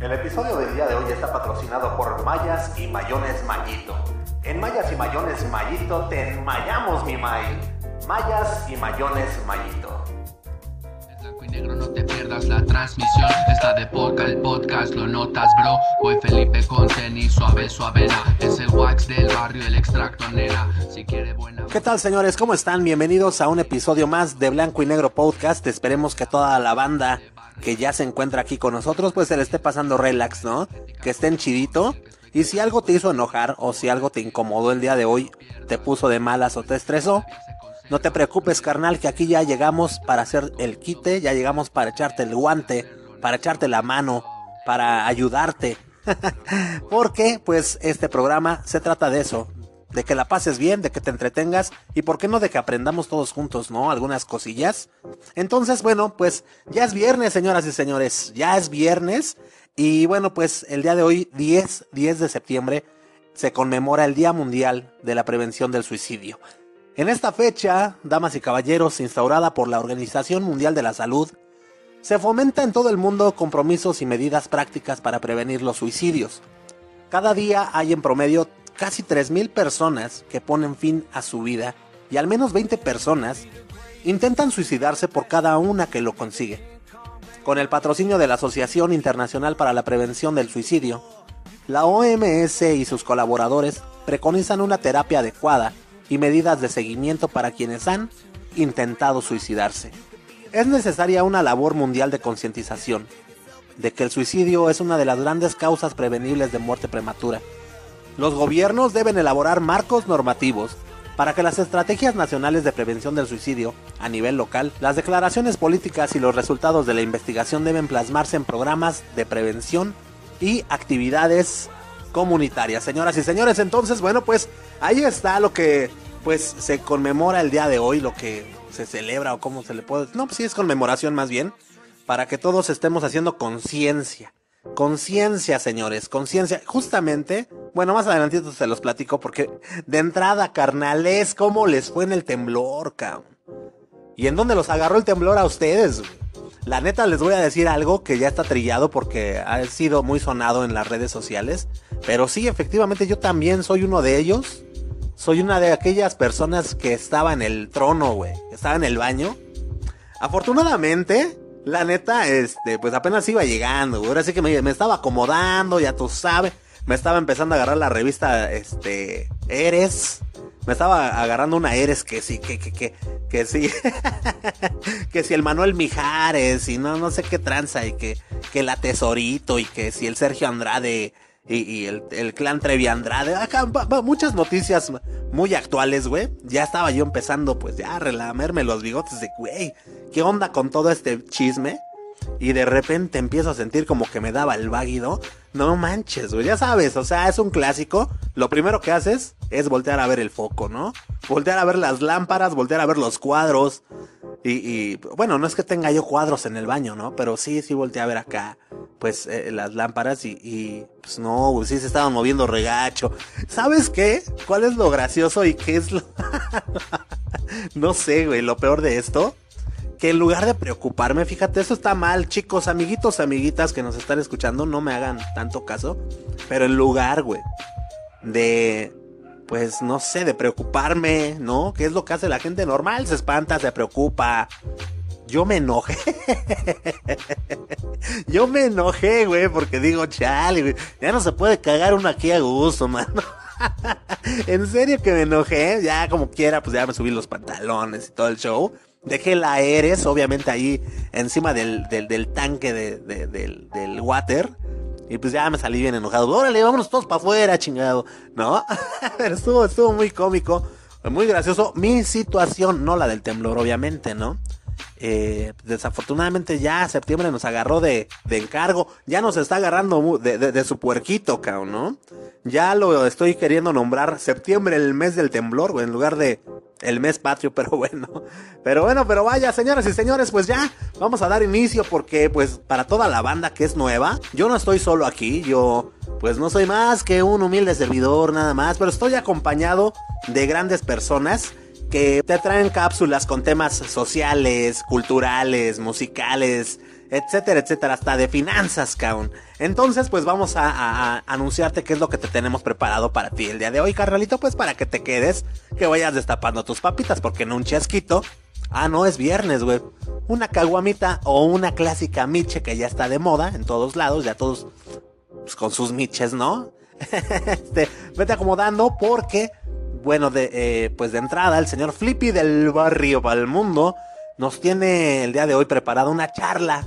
El episodio del día de hoy está patrocinado por Mayas y Mayones Mayito. En Mayas y Mayones Mayito te enmayamos, mi May. Mayas y Mayones Mayito. En blanco y negro no te pierdas la transmisión. Está de poca el podcast, lo notas, bro. Voy Felipe con tenis, suave, suavena. Es el wax del barrio, el extracto nena. Si quiere buena. ¿Qué tal, señores? ¿Cómo están? Bienvenidos a un episodio más de Blanco y Negro Podcast. Esperemos que toda la banda que ya se encuentra aquí con nosotros, pues se le esté pasando relax, ¿no? Que estén chidito. Y si algo te hizo enojar o si algo te incomodó el día de hoy, te puso de malas o te estresó, no te preocupes, carnal, que aquí ya llegamos para hacer el quite, ya llegamos para echarte el guante, para echarte la mano, para ayudarte. Porque, pues, este programa se trata de eso, de que la pases bien, de que te entretengas y por qué no de que aprendamos todos juntos, ¿no? Algunas cosillas. Entonces, bueno, pues ya es viernes, señoras y señores, ya es viernes y bueno, pues el día de hoy, 10, 10 de septiembre, se conmemora el Día Mundial de la Prevención del Suicidio. En esta fecha, damas y caballeros, instaurada por la Organización Mundial de la Salud, se fomenta en todo el mundo compromisos y medidas prácticas para prevenir los suicidios. Cada día hay en promedio casi 3.000 personas que ponen fin a su vida y al menos 20 personas intentan suicidarse por cada una que lo consigue. Con el patrocinio de la Asociación Internacional para la Prevención del Suicidio, la OMS y sus colaboradores preconizan una terapia adecuada y medidas de seguimiento para quienes han intentado suicidarse. Es necesaria una labor mundial de concientización de que el suicidio es una de las grandes causas prevenibles de muerte prematura los gobiernos deben elaborar marcos normativos para que las estrategias nacionales de prevención del suicidio a nivel local, las declaraciones políticas y los resultados de la investigación deben plasmarse en programas de prevención y actividades comunitarias. Señoras y señores, entonces, bueno, pues ahí está lo que pues se conmemora el día de hoy, lo que se celebra o cómo se le puede... No, pues sí es conmemoración más bien, para que todos estemos haciendo conciencia Conciencia, señores, conciencia. Justamente, bueno, más adelantito se los platico porque de entrada, carnales, ¿cómo les fue en el temblor, cabrón? ¿Y en dónde los agarró el temblor a ustedes? La neta les voy a decir algo que ya está trillado porque ha sido muy sonado en las redes sociales. Pero sí, efectivamente, yo también soy uno de ellos. Soy una de aquellas personas que estaba en el trono, güey. Estaba en el baño. Afortunadamente, la neta, este, pues apenas iba llegando, güey. Ahora sí que me, estaba acomodando, ya tú sabes. Me estaba empezando a agarrar la revista, este, Eres. Me estaba agarrando una Eres que sí, que, que, que, que sí. que si el Manuel Mijares y no, no sé qué tranza y que, que la Tesorito y que si el Sergio Andrade y, el, clan Trevi Andrade. Acá muchas noticias muy actuales, güey. Ya estaba yo empezando, pues ya a relamerme los bigotes de, güey, ¿qué onda con todo este chisme? Y de repente empiezo a sentir como que me daba el váguido. No manches, güey, ya sabes, o sea, es un clásico. Lo primero que haces es voltear a ver el foco, ¿no? Voltear a ver las lámparas, voltear a ver los cuadros. Y, bueno, no es que tenga yo cuadros en el baño, ¿no? Pero sí, sí volteé a ver acá, pues, eh, las lámparas y, y, pues no, sí se estaban moviendo regacho. ¿Sabes qué? ¿Cuál es lo gracioso y qué es lo... no sé, güey, lo peor de esto. Que en lugar de preocuparme, fíjate, eso está mal, chicos, amiguitos, amiguitas que nos están escuchando, no me hagan tanto caso. Pero en lugar, güey, de pues no sé, de preocuparme, ¿no? ¿Qué es lo que hace la gente normal? Se espanta, se preocupa. Yo me enojé. Yo me enojé, güey, porque digo, chale, güey, ya no se puede cagar uno aquí a gusto, mano. en serio que me enojé, ya como quiera, pues ya me subí los pantalones y todo el show. Dejé la Eres, obviamente ahí encima del, del, tanque de, del, del water. Y pues ya me salí bien enojado. Órale, vámonos todos para afuera, chingado. ¿No? Pero estuvo, estuvo muy cómico, muy gracioso. Mi situación, no la del temblor, obviamente, ¿no? Eh, desafortunadamente ya septiembre nos agarró de, de encargo. Ya nos está agarrando de, de, su puerquito, cabrón, ¿no? Ya lo estoy queriendo nombrar septiembre, el mes del temblor, en lugar de el mes patrio, pero bueno. Pero bueno, pero vaya, señoras y señores, pues ya vamos a dar inicio porque pues para toda la banda que es nueva, yo no estoy solo aquí, yo pues no soy más que un humilde servidor nada más, pero estoy acompañado de grandes personas que te traen cápsulas con temas sociales, culturales, musicales, etcétera, etcétera, hasta de finanzas, cabrón. Entonces, pues vamos a, anunciarte qué es lo que te tenemos preparado para ti el día de hoy, carnalito, pues para que te quedes, que vayas destapando tus papitas, porque en un chasquito, ah, no, es viernes, güey. Una caguamita o una clásica miche que ya está de moda en todos lados, ya todos pues, con sus miches, ¿no? este, vete acomodando porque, bueno, de, eh, pues de entrada, el señor Flippy del barrio para el mundo nos tiene el día de hoy preparado una charla.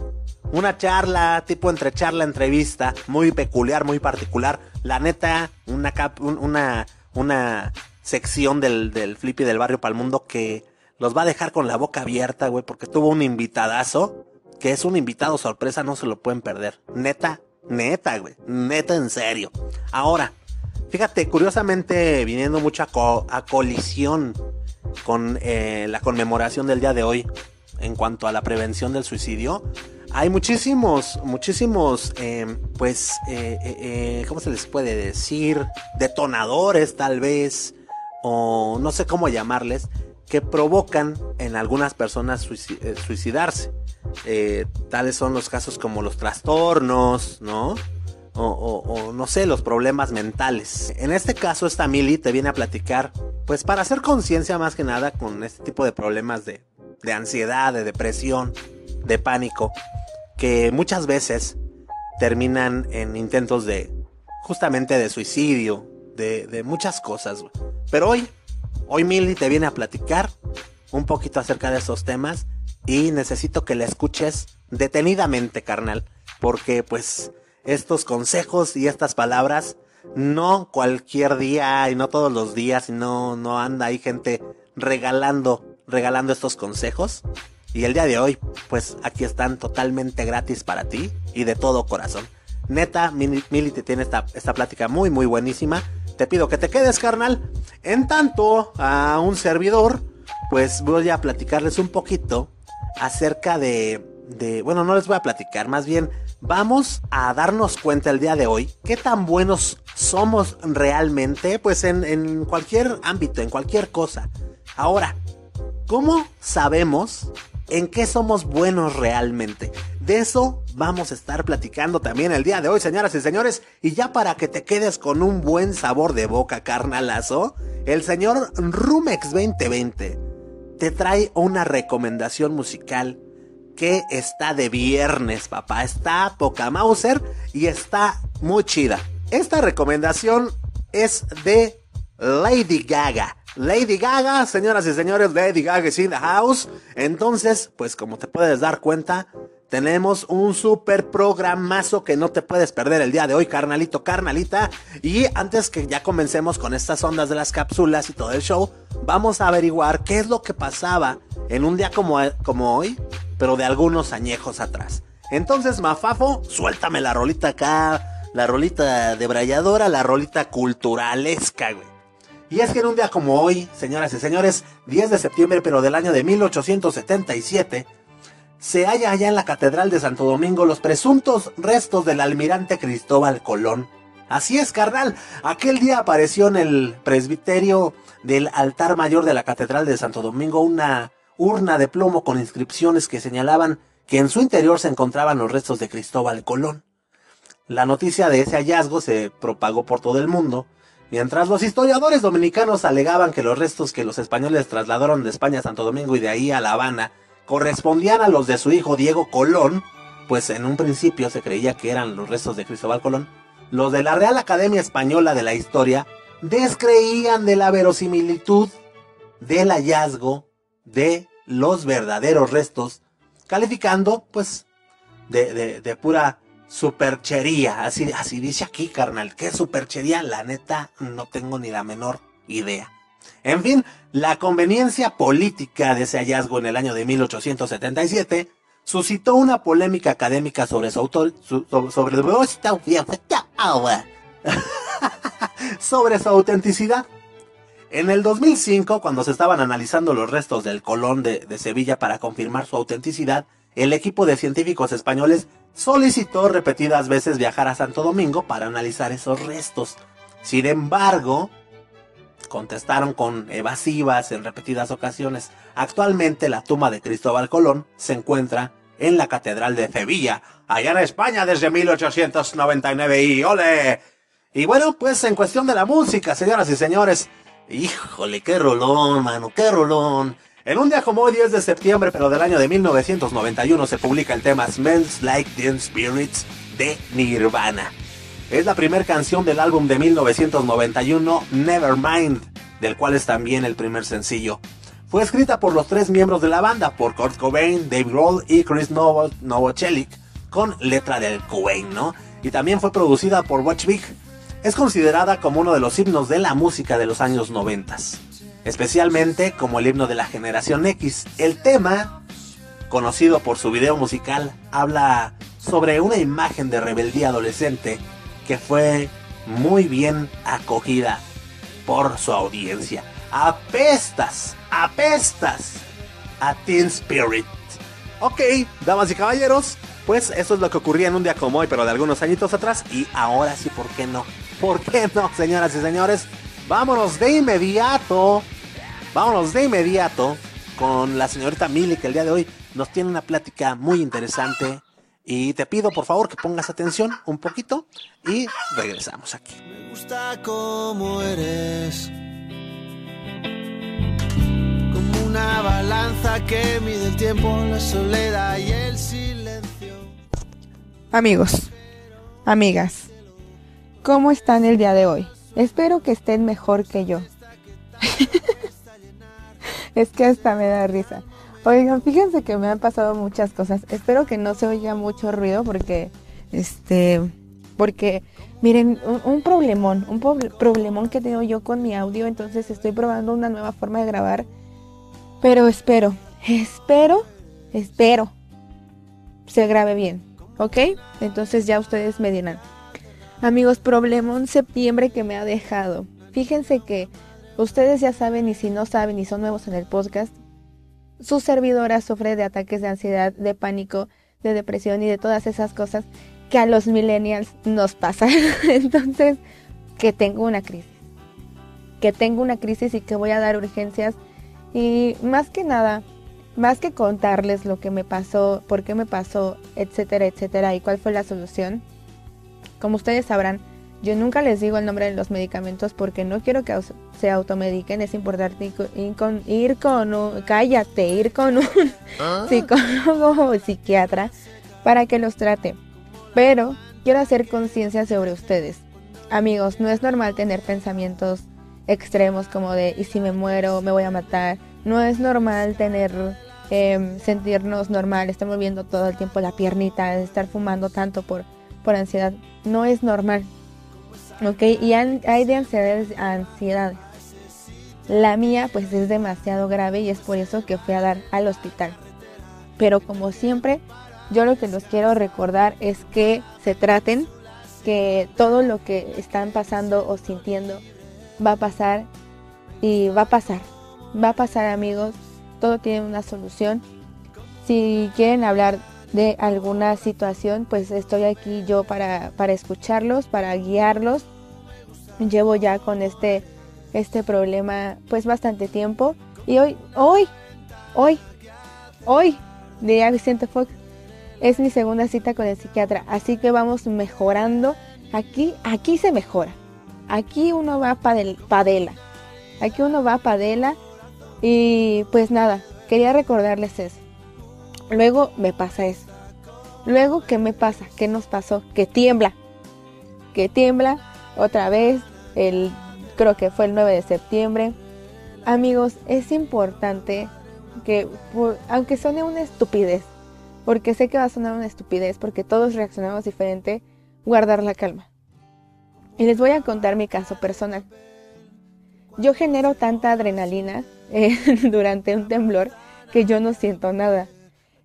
Una charla, tipo entre charla, entrevista, muy peculiar, muy particular. La neta, una, cap, una, una sección del, del Flippy del barrio para el mundo que los va a dejar con la boca abierta, güey, porque tuvo un invitadazo, que es un invitado sorpresa, no se lo pueden perder. Neta, Neta, güey. Neta, en serio. Ahora, fíjate, curiosamente, viniendo mucho a, colisión con eh, la conmemoración del día de hoy en cuanto a la prevención del suicidio, hay muchísimos, muchísimos, em, pues, eh, eh, ¿cómo se les puede decir? Detonadores, tal vez, o no sé cómo llamarles, que provocan en algunas personas suicidarse. Eh, tales son los casos como los trastornos, ¿no? O, no sé, los problemas mentales. En este caso, esta Mili te viene a platicar, pues para hacer conciencia más que nada con este tipo de problemas de, de ansiedad, de depresión, de pánico, que muchas veces terminan en intentos de, justamente de suicidio, de, de muchas cosas. Pero hoy, hoy Mili te viene a platicar un poquito acerca de esos temas y necesito que la escuches detenidamente, carnal, porque pues estos consejos y estas palabras no cualquier día y no todos los días, no no anda ahí gente regalando regalando estos consejos. Y el día de hoy, pues aquí están totalmente gratis para ti y de todo corazón. Neta, Mili, te tiene esta, esta plática muy, muy buenísima. Te pido que te quedes, carnal. En tanto, a un servidor, pues voy a platicarles un poquito acerca de, de, bueno, no les voy a platicar, más bien vamos a darnos cuenta el día de hoy qué tan buenos somos realmente, pues en, en cualquier ámbito, en cualquier cosa. Ahora, ¿cómo sabemos en qué somos buenos realmente? De eso vamos a estar platicando también el día de hoy, señoras y señores. Y ya para que te quedes con un buen sabor de boca, carnalazo, el señor Rumex 2020 te trae una recomendación musical que está de viernes, papá. Está poca Mauser y está muy chida. Esta recomendación es de Lady Gaga. Lady Gaga, señoras y señores, Lady Gaga is in the house. Entonces, pues como te puedes dar cuenta, tenemos un super programazo que no te puedes perder el día de hoy, carnalito, carnalita. Y antes que ya comencemos con estas ondas de las cápsulas y todo el show, vamos a averiguar qué es lo que pasaba en un día como, como hoy, pero de algunos añejos atrás. Entonces, Mafafo, suéltame la rolita acá, la rolita de brayadora, la rolita culturalesca, güey. Y es que en un día como hoy, señoras y señores, 10 de septiembre, pero del año de 1877, se halla allá en la Catedral de Santo Domingo los presuntos restos del almirante Cristóbal Colón. Así es, carnal. Aquel día apareció en el presbiterio del altar mayor de la Catedral de Santo Domingo una urna de plomo con inscripciones que señalaban que en su interior se encontraban los restos de Cristóbal Colón. La noticia de ese hallazgo se propagó por todo el mundo, mientras los historiadores dominicanos alegaban que los restos que los españoles trasladaron de España a Santo Domingo y de ahí a La Habana correspondían a los de su hijo Diego Colón, pues en un principio se creía que eran los restos de Cristóbal Colón, los de la Real Academia Española de la Historia descreían de la verosimilitud del hallazgo de los verdaderos restos, calificando pues de, pura superchería, así, así dice aquí carnal, ¿qué superchería? La neta no tengo ni la menor idea. En fin, la conveniencia política de ese hallazgo en el año de 1877 suscitó una polémica académica sobre su autor, sobre, su autenticidad. En el 2005, cuando se estaban analizando los restos del Colón de Sevilla para confirmar su autenticidad, el equipo de científicos españoles solicitó repetidas veces viajar a Santo Domingo para analizar esos restos. Sin embargo, contestaron con evasivas en repetidas ocasiones. Actualmente la tumba de Cristóbal Colón se encuentra en la Catedral de Sevilla, allá en España desde 1899 y ole. Y bueno, pues en cuestión de la música, señoras y señores, híjole, qué rolón, mano, qué rolón. En un día como hoy, 10 de septiembre, pero del año de 1991, se publica el tema Smells Like Teen Spirits de Nirvana. Es la primera canción del álbum de 1991, Nevermind, del cual es también el primer sencillo. Fue escrita por los tres miembros de la banda, por Kurt Cobain, Dave Grohl y Chris Novoselic, con letra del Cobain, ¿no? Y también fue producida por Watch Big. Es considerada como uno de los himnos de la música de los años 90 especialmente como el himno de la generación X. El tema, conocido por su video musical, habla sobre una imagen de rebeldía adolescente que fue muy bien acogida por su audiencia. Apestas, apestas a Teen Spirit. Ok, damas y caballeros, pues eso es lo que ocurría en un día como hoy, pero de algunos añitos atrás. Y ahora sí, ¿por qué no? ¿Por qué no, señoras y señores? Vámonos de inmediato Vámonos de inmediato con la señorita Mili, que el día de hoy nos tiene una plática muy interesante. Y te pido por favor que pongas atención un poquito y regresamos aquí. Me gusta cómo eres. Como una balanza que mide el tiempo, la soledad y el silencio. Amigos, amigas, ¿cómo están el día de hoy? Espero que estén mejor que yo. es que hasta me da risa. Oigan, fíjense que me han pasado muchas cosas. Espero que no se oiga mucho ruido porque, este, porque, miren, un, problemón, un problemón que tengo yo con mi audio. Entonces estoy probando una nueva forma de grabar. Pero espero, espero, espero se grabe bien. ¿Ok? Entonces ya ustedes me dirán. Amigos, problemón septiembre que me ha dejado. Fíjense que Ustedes ya saben y si no saben y son nuevos en el podcast, su servidora sufre de ataques de ansiedad, de pánico, de depresión y de todas esas cosas que a los millennials nos pasan. Entonces, que tengo una crisis. Que tengo una crisis y que voy a dar urgencias. Y más que nada, más que contarles lo que me pasó, por qué me pasó, etcétera, etcétera, y cuál fue la solución, como ustedes sabrán, yo nunca les digo el nombre de los medicamentos porque no quiero que se automediquen. Es importante ir con, ir con un, cállate, ir con un ah. psicólogo o psiquiatra para que los trate. Pero quiero hacer conciencia sobre ustedes. Amigos, no es normal tener pensamientos extremos como de y si me muero me voy a matar. No es normal tener em, sentirnos normal, estar moviendo todo el tiempo la piernita, estar fumando tanto por, por ansiedad. No es normal. ¿Ok? Y hay de ansiedades ansiedades. La mía pues es demasiado grave y es por eso que fui a dar al hospital. Pero como siempre, yo lo que los quiero recordar es que se traten, que todo lo que están pasando o sintiendo va a pasar y va a pasar. Va a pasar amigos, todo tiene una solución. Si quieren hablar de alguna situación, pues estoy aquí yo para, para escucharlos, para guiarlos llevo ya con este, este problema pues bastante tiempo. Y hoy, hoy, hoy, hoy, diría Vicente Fox, es mi segunda cita con el psiquiatra. Así que vamos mejorando. Aquí, aquí se mejora. Aquí uno va padela. Aquí uno va padela. Y pues nada, quería recordarles eso. Luego me pasa eso. Luego, ¿qué me pasa? ¿Qué nos pasó? Que tiembla. Que tiembla otra vez, el, creo que fue el 9 de septiembre. Amigos, es importante que, aunque suene una estupidez, porque sé que va a sonar una estupidez, porque todos reaccionamos diferente, guardar la calma. Y les voy a contar mi caso personal. Yo genero tanta adrenalina eh, durante un temblor que yo no siento nada.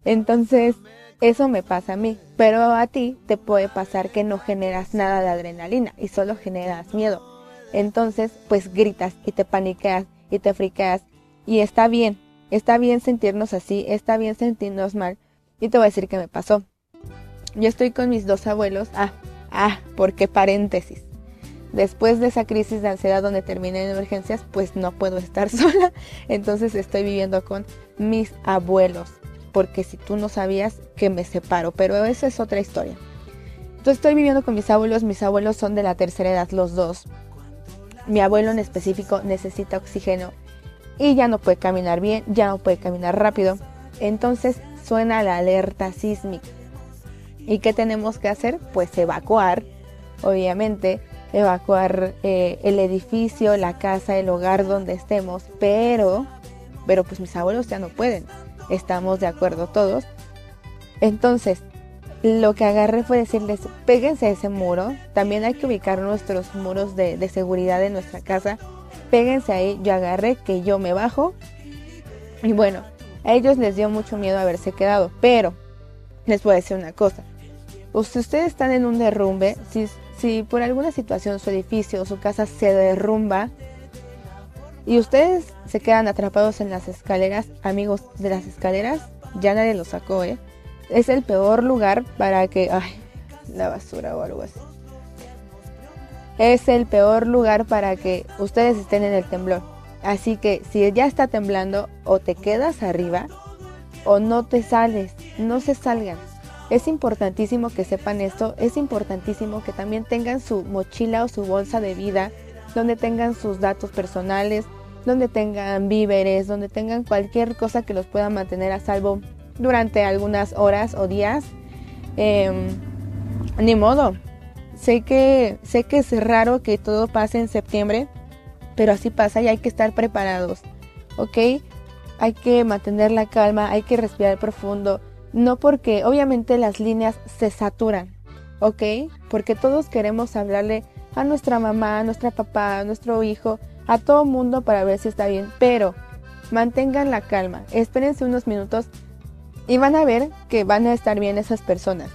Entonces, eso me pasa a mí, pero a ti te puede pasar que no generas nada de adrenalina y solo generas miedo. Entonces, pues gritas y te paniqueas y te friqueas y está bien, está bien sentirnos así, está bien sentirnos mal. Y te voy a decir qué me pasó. Yo estoy con mis dos abuelos. Ah, ah, porque paréntesis. Después de esa crisis de ansiedad donde terminé en emergencias, pues no puedo estar sola. Entonces estoy viviendo con mis abuelos. Porque si tú no sabías que me separo, pero esa es otra historia. Entonces estoy viviendo con mis abuelos, mis abuelos son de la tercera edad, los dos. Mi abuelo en específico necesita oxígeno y ya no puede caminar bien, ya no puede caminar rápido. Entonces suena la alerta sísmica. ¿Y qué tenemos que hacer? Pues evacuar, obviamente, evacuar eh, el edificio, la casa, el hogar donde estemos, pero, pero pues mis abuelos ya no pueden, estamos de acuerdo todos. Entonces, lo que agarré fue decirles, péguense a ese muro, también hay que ubicar nuestros muros de, de seguridad en nuestra casa, péguense ahí, yo agarré que yo me bajo y bueno, a ellos les dio mucho miedo haberse quedado, pero les voy a decir una cosa, si ustedes están en un derrumbe, si si por alguna situación su edificio o su casa se derrumba y ustedes se quedan atrapados en las escaleras, amigos de las escaleras, ya nadie los sacó, ¿eh? Es el peor lugar para que... Ay, la basura o algo así. Es el peor lugar para que ustedes estén en el temblor. Así que si ya está temblando, o te quedas arriba o no te sales, no se salgan. Es importantísimo que sepan esto, es importantísimo que también tengan su mochila o su bolsa de vida, donde tengan sus datos personales, donde tengan víveres, donde tengan cualquier cosa que los pueda mantener a salvo durante algunas horas o días. Em, ni modo. Sé que, sé que es raro que todo pase en septiembre, pero así pasa y hay que estar preparados. ¿Ok? Hay que mantener la calma, hay que respirar profundo no porque obviamente las líneas se saturan, ¿ok? Porque todos queremos hablarle a nuestra mamá, a nuestra papá, a nuestro hijo, a todo mundo para ver si está bien, pero mantengan la calma, espérense unos minutos y van a ver que van a estar bien esas personas.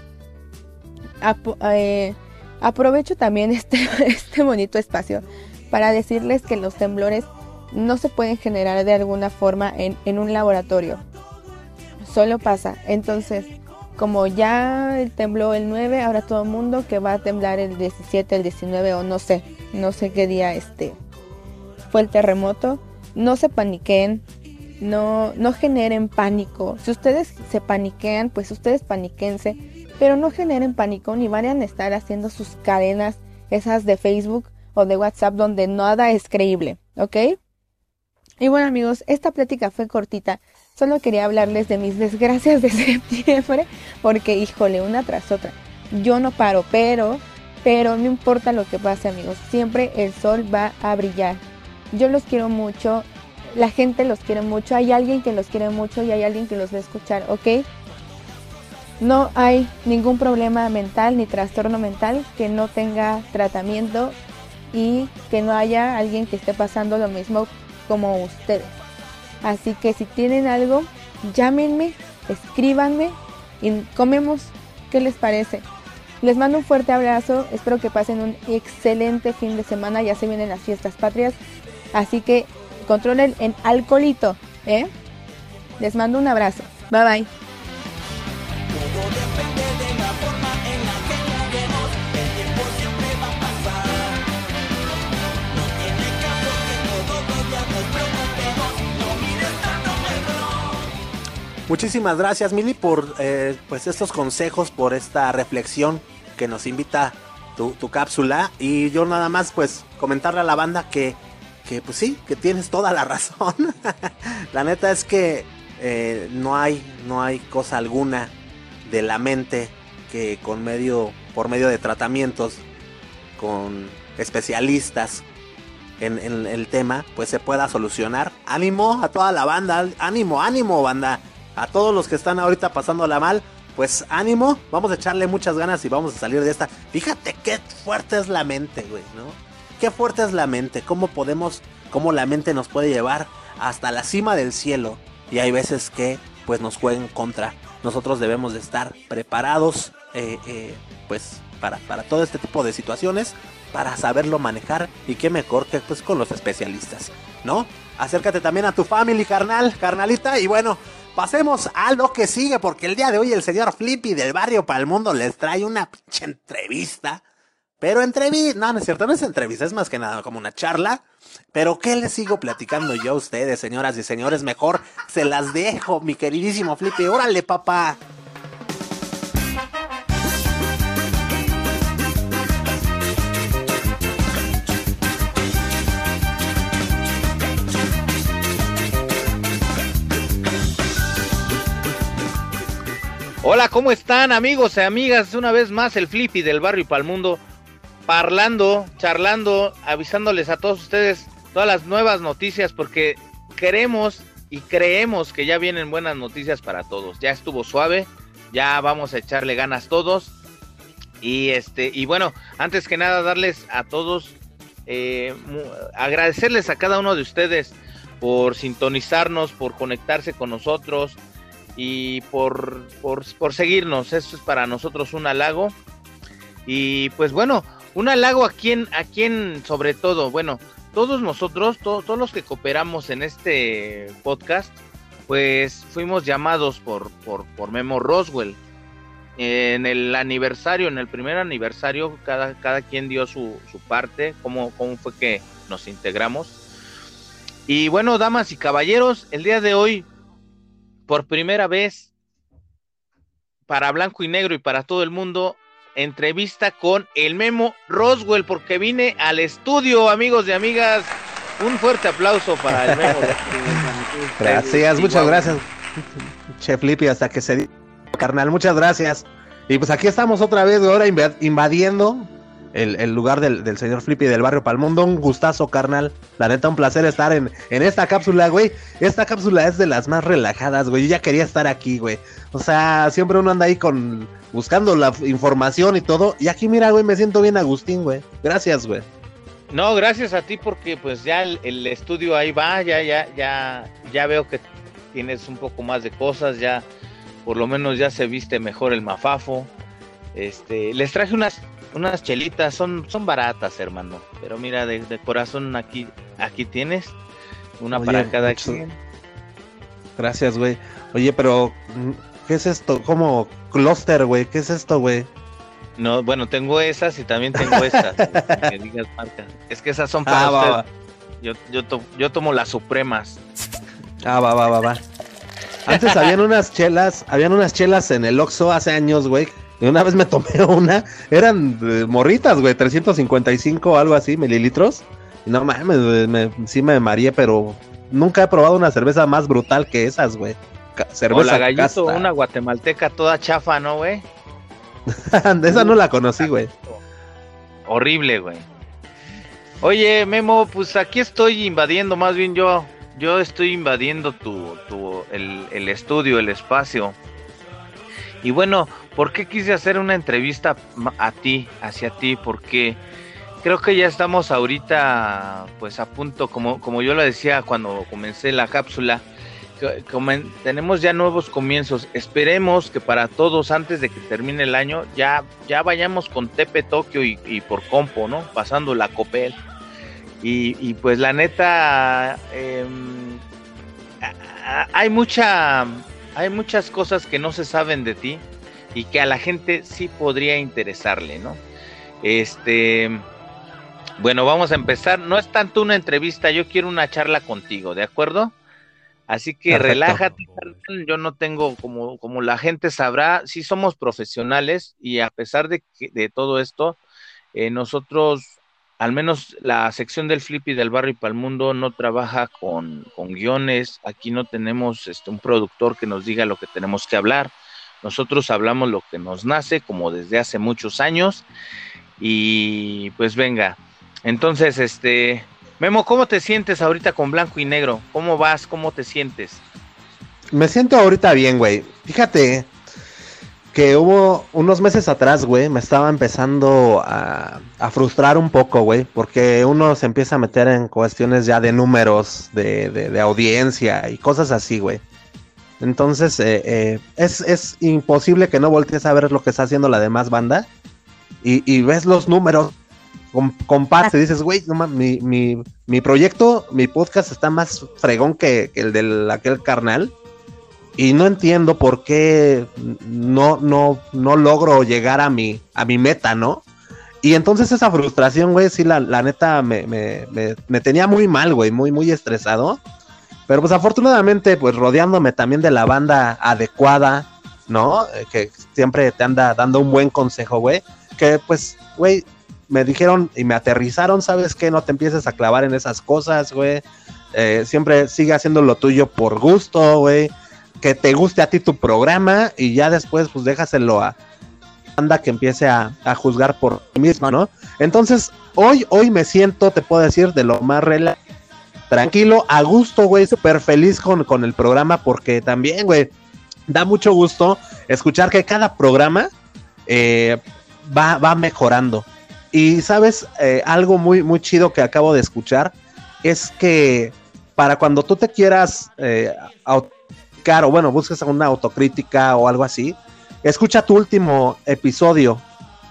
Eh, aprovecho también este, este bonito espacio para decirles que los temblores no se pueden generar de alguna forma en, en un laboratorio solo pasa. Entonces, como ya tembló el 9, ahora todo el mundo que va a temblar el 17, el 19 o no sé, no sé qué día este fue el terremoto. No se paniquen, no, no generen pánico. Si ustedes se paniquean, pues ustedes paniquense, pero no generen pánico ni vayan a estar haciendo sus cadenas, esas de Facebook o de WhatsApp donde nada es creíble, ¿ok? Y bueno amigos, esta plática fue cortita. Solo quería hablarles de mis desgracias de septiembre, porque híjole, una tras otra. Yo no paro, pero, pero no importa lo que pase, amigos, siempre el sol va a brillar. Yo los quiero mucho, la gente los quiere mucho, hay alguien que los quiere mucho y hay alguien que los va a escuchar, ¿ok? No hay ningún problema mental ni trastorno mental que no tenga tratamiento y que no haya alguien que esté pasando lo mismo como ustedes. Así que si tienen algo, llámenme, escríbanme y comemos. ¿Qué les parece? Les mando un fuerte abrazo, espero que pasen un excelente fin de semana, ya se vienen las fiestas patrias, así que controlen el alcoholito, ¿eh? Les mando un abrazo, bye bye. Muchísimas gracias, Mili, por eh, pues estos consejos, por esta reflexión que nos invita tu, cápsula. Y yo nada más, pues, comentarle a la banda que, que pues sí, que tienes toda la razón. la neta es que eh, no hay, no hay cosa alguna de la mente que con medio, por medio de tratamientos, con especialistas en, en el tema, pues se pueda solucionar. Ánimo a toda la banda, ánimo, ánimo, banda a todos los que están ahorita pasándola mal, pues ánimo, vamos a echarle muchas ganas y vamos a salir de esta. Fíjate qué fuerte es la mente, güey, ¿no? Qué fuerte es la mente, cómo podemos, cómo la mente nos puede llevar hasta la cima del cielo y hay veces que pues nos jueguen contra. Nosotros debemos de estar preparados, eh, eh, pues para, para todo este tipo de situaciones, para saberlo manejar y qué mejor que pues con los especialistas, ¿no? Acércate también a tu family, carnal, carnalita y bueno, Pasemos a lo que sigue, porque el día de hoy el señor Flippy del barrio para el mundo les trae una pinche entrevista. Pero entrevista, no, no es cierto, no es entrevista, es más que nada como una charla. Pero ¿qué les sigo platicando yo a ustedes, señoras y señores? Mejor se las dejo, mi queridísimo Flippy. Órale, papá. Hola, ¿cómo están amigos y amigas? Una vez más el Flippy del barrio y pa'l mundo, parlando, charlando, avisándoles a todos ustedes todas las nuevas noticias porque queremos y creemos que ya vienen buenas noticias para todos. Ya estuvo suave, ya vamos a echarle ganas todos. Y este, y bueno, antes que nada, darles a todos, eh, agradecerles a cada uno de ustedes por sintonizarnos, por conectarse con nosotros, y por, por, seguirnos. Eso es para nosotros un halago. Y pues bueno, un halago a quien, a quien sobre todo, bueno, todos nosotros, todos los que cooperamos en este podcast, pues fuimos llamados por, por, por Memo Roswell. En el aniversario, en el primer aniversario, cada, cada quien dio su, su parte, cómo, cómo fue que nos integramos. Y bueno, damas y caballeros, el día de hoy por primera vez para Blanco y Negro y para todo el mundo, entrevista con el Memo Roswell, porque vine al estudio, amigos y amigas. Un fuerte aplauso para el Memo. gracias, muchas gracias. Chef Lippy, hasta que se... Carnal, muchas gracias. Y pues aquí estamos otra vez, ahora invadiendo el, lugar del, señor Flippy del barrio Palmundo. Un gustazo, carnal. La neta, un placer estar en, en esta cápsula, güey. Esta cápsula es de las más relajadas, güey. Yo ya quería estar aquí, güey. O sea, siempre uno anda ahí con buscando la información y todo. Y aquí, mira, güey, me siento bien Agustín, güey. Gracias, güey. No, gracias a ti porque pues ya el, el, estudio ahí va, ya, ya, ya, ya veo que tienes un poco más de cosas, ya por lo menos ya se viste mejor el mafafo. Este, les traje unas unas chelitas, son, son baratas, hermano. Pero mira, de, corazón aquí, aquí tienes una para cada quien. Gracias, güey. Oye, pero ¿qué es esto? ¿Cómo cluster, güey? ¿Qué es esto, güey? No, bueno, tengo esas y también tengo estas. que digas marca. Es que esas son para ah, Yo, yo, yo tomo las supremas. Ah, va, va, va, va. Antes habían unas chelas, habían unas chelas en el Oxxo hace años, güey, una vez me tomé una, eran eh, morritas, güey, 355 o algo así, mililitros. Y no mames, me, sí me mareé, pero nunca he probado una cerveza más brutal que esas, güey. Cerveza o gallito, una guatemalteca toda chafa, ¿no, güey? esa no la conocí, güey. Horrible, güey. Oye, Memo, pues aquí estoy invadiendo, más bien yo, yo estoy invadiendo tu, tu el, el estudio, el espacio. Y bueno, ¿por qué quise hacer una entrevista a ti, hacia ti? Porque creo que ya estamos ahorita, pues a punto, como, como yo lo decía cuando comencé la cápsula, tenemos ya nuevos comienzos. Esperemos que para todos, antes de que termine el año, ya, ya vayamos con Tepe Tokio y, por Compo, ¿no? Pasando la Copel. Y, pues la neta, em, hay mucha hay muchas cosas que no se saben de ti y que a la gente sí podría interesarle, ¿no? Este, bueno, vamos a empezar. No es tanto una entrevista, yo quiero una charla contigo, ¿de acuerdo? Así que relájate, yo no tengo, como, como la gente sabrá, sí somos profesionales y a pesar de, de todo esto, eh, nosotros al menos la sección del Flippy del Barrio y Palmundo no trabaja con, guiones. Aquí no tenemos este, un productor que nos diga lo que tenemos que hablar. Nosotros hablamos lo que nos nace, como desde hace muchos años. Y pues venga. Entonces, este. Memo, ¿cómo te sientes ahorita con blanco y negro? ¿Cómo vas? ¿Cómo te sientes? Me siento ahorita bien, güey. Fíjate, que hubo unos meses atrás, güey, me estaba empezando a, frustrar un poco, güey, porque uno se empieza a meter en cuestiones ya de números, de, de, audiencia y cosas así, güey. Entonces, eh, eh, es, imposible que no voltees a ver lo que está haciendo la demás banda y, ves los números, compartes y dices, güey, no, mi, mi, mi proyecto, mi podcast está más fregón que, que el de aquel carnal y no entiendo por qué no, no, no logro llegar a mi, a mi meta, ¿no? Y entonces esa frustración, güey, sí, la, la neta me, me, me, me tenía muy mal, güey, muy, muy estresado. Pero pues afortunadamente, pues rodeándome también de la banda adecuada, ¿no? Eh, que siempre te anda dando un buen consejo, güey. Que pues, güey, me dijeron y me aterrizaron, ¿sabes qué? No te empieces a clavar en esas cosas, güey. Eh, siempre sigue haciendo lo tuyo por gusto, güey. Que te guste a ti tu programa y ya después pues déjaselo a banda que empiece a, a juzgar por ti misma, ¿no? Entonces, hoy, hoy me siento, te puedo decir, de lo más relajado tranquilo, a gusto, güey, súper feliz con, con el programa porque también, güey, da mucho gusto escuchar que cada programa eh, va, va mejorando. Y sabes, eh, algo muy, muy chido que acabo de escuchar es que para cuando tú te quieras eh, o bueno, busques una autocrítica o algo así, escucha tu último episodio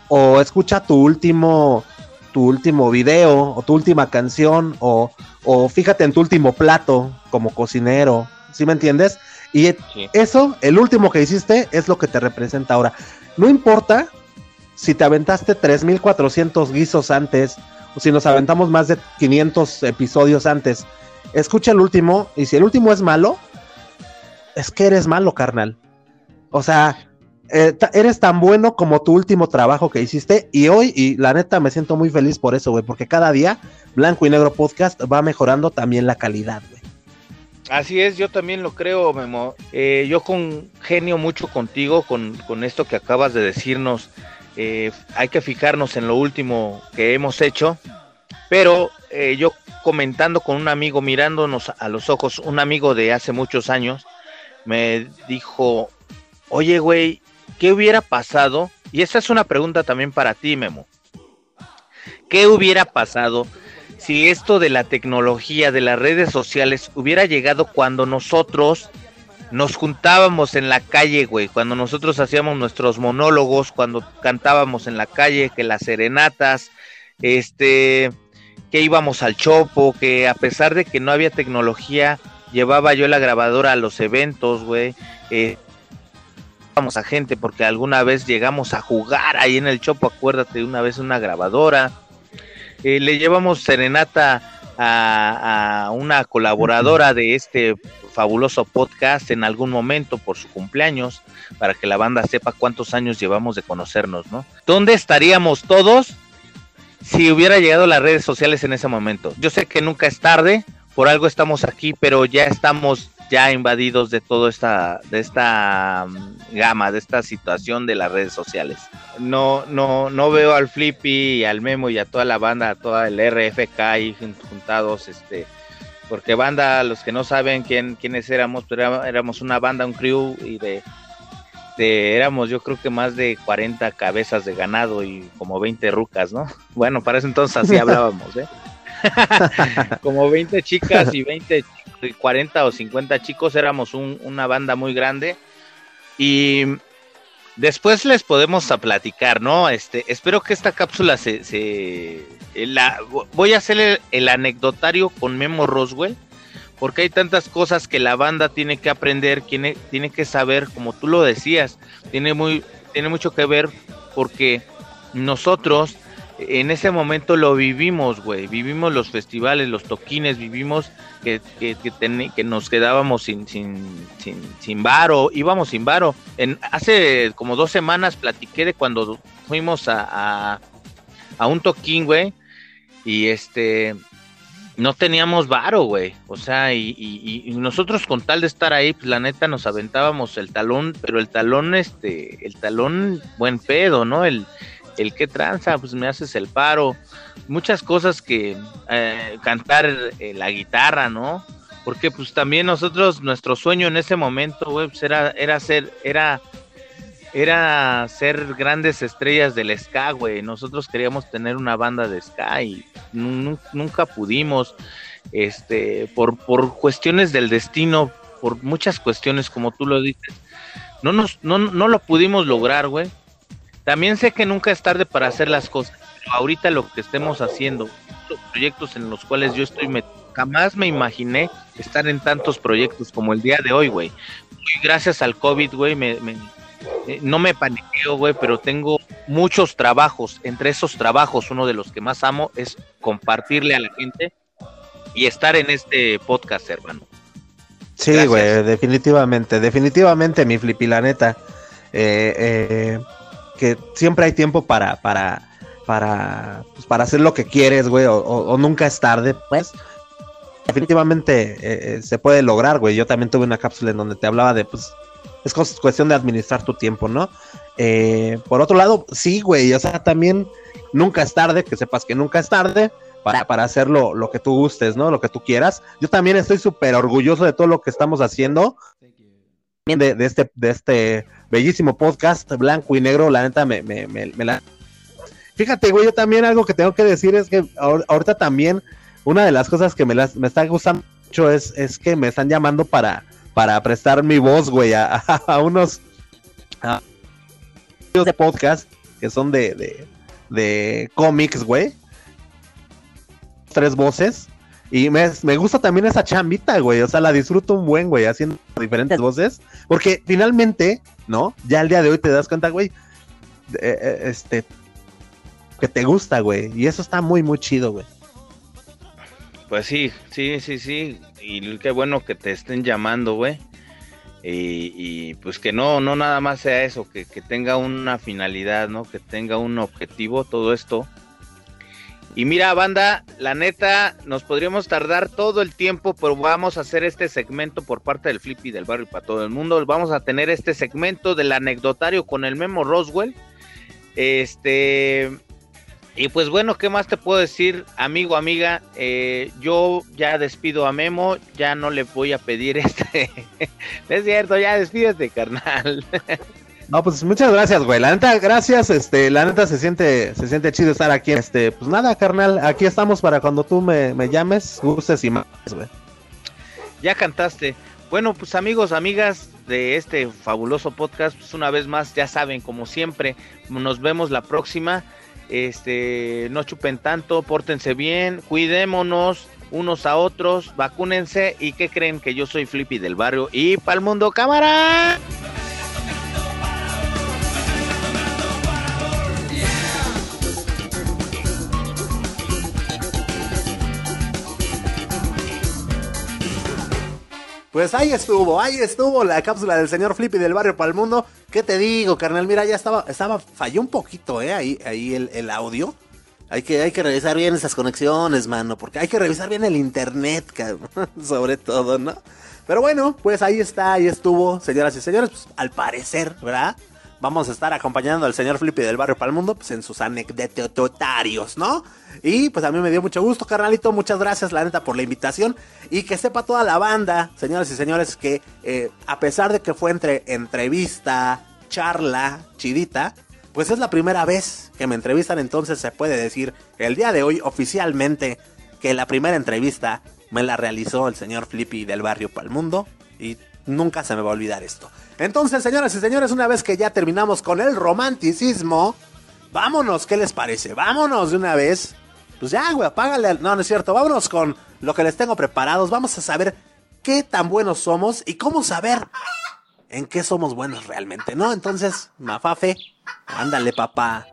o escucha tu último tu último video o tu última canción o, o fíjate en tu último plato como cocinero, ¿sí me entiendes? Y sí. eso, el último que hiciste, es lo que te representa ahora. No importa si te aventaste 3400 guisos antes o si nos aventamos más de 500 episodios antes. Escucha el último y si el último es malo, es que eres malo, carnal. O sea, eh, eres tan bueno como tu último trabajo que hiciste y hoy, y la neta me siento muy feliz por eso, güey, porque cada día Blanco y Negro Podcast va mejorando también la calidad, güey. Así es, yo también lo creo, Memo. Eh, yo congenio mucho contigo con, con, esto que acabas de decirnos. Eh, hay que fijarnos en lo último que hemos hecho, pero eh, yo comentando con un amigo, mirándonos a los ojos, un amigo de hace muchos años, me dijo, oye, güey, ¿qué hubiera pasado? Y esa es una pregunta también para ti, Memo. ¿Qué hubiera pasado si esto de la tecnología, de las redes sociales, hubiera llegado cuando nosotros nos juntábamos en la calle, güey, cuando nosotros hacíamos nuestros monólogos, cuando cantábamos en la calle, que las serenatas, este, que íbamos al chopo, que a pesar de que no había tecnología, llevaba yo la grabadora a los eventos, güey, eh, vamos a gente porque alguna vez llegamos a jugar ahí en el chopo, acuérdate, una vez una grabadora, eh, le llevamos serenata a, a, una colaboradora de este fabuloso podcast en algún momento por su cumpleaños, para que la banda sepa cuántos años llevamos de conocernos, ¿no? ¿Dónde estaríamos todos si hubiera llegado las redes sociales en ese momento? Yo sé que nunca es tarde, por algo estamos aquí, pero ya estamos ya invadidos de toda esta, de esta um, gama, de esta situación de las redes sociales. No, no, no veo al Flippy y al Memo y a toda la banda, a toda el RFK ahí juntados, este, porque banda, los que no saben quién, quiénes éramos, pero éramos una banda, un crew y de, de, éramos yo creo que más de 40 cabezas de ganado y como 20 rucas, ¿no? Bueno, para eso entonces así hablábamos, ¿eh? como 20 chicas y 20 40 o 50 chicos, éramos un, una banda muy grande y después les podemos a platicar, ¿no? Este, espero que esta cápsula se, se la, voy a hacer el, el, anecdotario con Memo Roswell, porque hay tantas cosas que la banda tiene que aprender, tiene, tiene que saber, como tú lo decías, tiene muy, tiene mucho que ver porque nosotros en ese momento lo vivimos, güey. Vivimos los festivales, los toquines, vivimos que, que, que, que nos quedábamos sin, sin, sin, sin varo, íbamos sin varo. En, hace como dos semanas platiqué de cuando fuimos a, a, a un toquín, güey, y este no teníamos varo, güey. O sea, y, y, y, nosotros con tal de estar ahí, pues la neta nos aventábamos el talón, pero el talón, este, el talón, buen pedo, ¿no? El, el que tranza, pues me haces el paro, muchas cosas que eh, cantar eh, la guitarra, ¿no? Porque pues también nosotros, nuestro sueño en ese momento, güey, pues era, era ser, era, era ser grandes estrellas del ska, güey. Nosotros queríamos tener una banda de ska y nunca pudimos, este, por, por cuestiones del destino, por muchas cuestiones, como tú lo dices, no nos, no, no lo pudimos lograr, güey también sé que nunca es tarde para hacer las cosas, pero ahorita lo que estemos haciendo, los proyectos en los cuales yo estoy metido, jamás me imaginé estar en tantos proyectos como el día de hoy, güey. Gracias al COVID, güey, me, me, eh, no me paniqueo, güey, pero tengo muchos trabajos. Entre esos trabajos, uno de los que más amo es compartirle a la gente y estar en este podcast, hermano. Sí, güey, definitivamente, definitivamente, mi flippy, la neta. Eh, eh, siempre hay tiempo para, para, para, pues, para hacer lo que quieres, güey, o, nunca es tarde, pues. Definitivamente eh, se puede lograr, güey. Yo también tuve una cápsula en donde te hablaba de, pues, es cuestión de administrar tu tiempo, ¿no? por otro lado, sí, güey, o sea, también nunca es tarde, que sepas que nunca es tarde, para, para hacer lo, que tú gustes, ¿no? Lo que tú quieras. Yo también estoy súper orgulloso de todo lo que estamos haciendo. De, de, este, de este bellísimo podcast, blanco y negro, la neta me, me, me, la... Fíjate, güey, yo también algo que tengo que decir es que ahorita también una de las cosas que me, las, me está gustando mucho es, es que me están llamando para, para prestar mi voz, güey, a, a, unos de podcast que son de, de, de cómics, güey tres voces. Y me, gusta también esa chambita, güey. O sea, la disfruto un buen, güey, haciendo diferentes voces. Porque finalmente, ¿no? Ya el día de hoy te das cuenta, güey, eh, eh, este, que te gusta, güey. Y eso está muy, muy chido, güey. Pues sí, sí, sí, sí. Y qué bueno que te estén llamando, güey. Y, y, pues que no, no nada más sea eso, que, que tenga una finalidad, ¿no? Que tenga un objetivo todo esto y mira, banda, la neta, nos podríamos tardar todo el tiempo, pero vamos a hacer este segmento por parte del Flippy del barrio para todo el mundo. Vamos a tener este segmento del anecdotario con el Memo Roswell. Este. Y pues bueno, ¿qué más te puedo decir, amigo, amiga? Eh, yo ya despido a Memo, ya no le voy a pedir este. es cierto, ya despídete, carnal. No, pues muchas gracias, güey. La neta, gracias. Este, la neta se siente, se siente chido estar aquí. Este, pues nada, carnal, aquí estamos para cuando tú me, llames, gustes y más, güey. Ya cantaste. Bueno, pues amigos, amigas de este fabuloso podcast, pues una vez más, ya saben, como siempre, nos vemos la próxima. Este, no chupen tanto, pórtense bien, cuidémonos unos a otros, vacúnense y que creen que yo soy Flippy del barrio y el mundo cámara. Pues ahí estuvo, ahí estuvo la cápsula del señor Flippy del barrio para el mundo. ¿Qué te digo, carnal? Mira, ya estaba, estaba, falló un poquito, eh, ahí, ahí el, audio. Hay que, hay que revisar bien esas conexiones, mano, porque hay que revisar bien el internet, sobre todo, ¿no? Pero bueno, pues ahí está, ahí estuvo, señoras y señores, pues al parecer, ¿verdad? Vamos a estar acompañando al señor Flippy del barrio para el mundo, pues en sus anecdotarios, ¿no? Y pues a mí me dio mucho gusto, carnalito, muchas gracias, la neta, por la invitación. Y que sepa toda la banda, señoras y señores, que eh, a pesar de que fue entre entrevista, charla, chidita, pues es la primera vez que me entrevistan, entonces se puede decir el día de hoy oficialmente que la primera entrevista me la realizó el señor Flippy del barrio para el mundo. Y nunca se me va a olvidar esto. Entonces, señoras y señores, una vez que ya terminamos con el romanticismo, vámonos, ¿qué les parece? Vámonos de una vez. Pues ya, güey, apágale. No, no es cierto. Vámonos con lo que les tengo preparados. Vamos a saber qué tan buenos somos y cómo saber en qué somos buenos realmente, ¿no? Entonces, Mafafe, ándale, papá.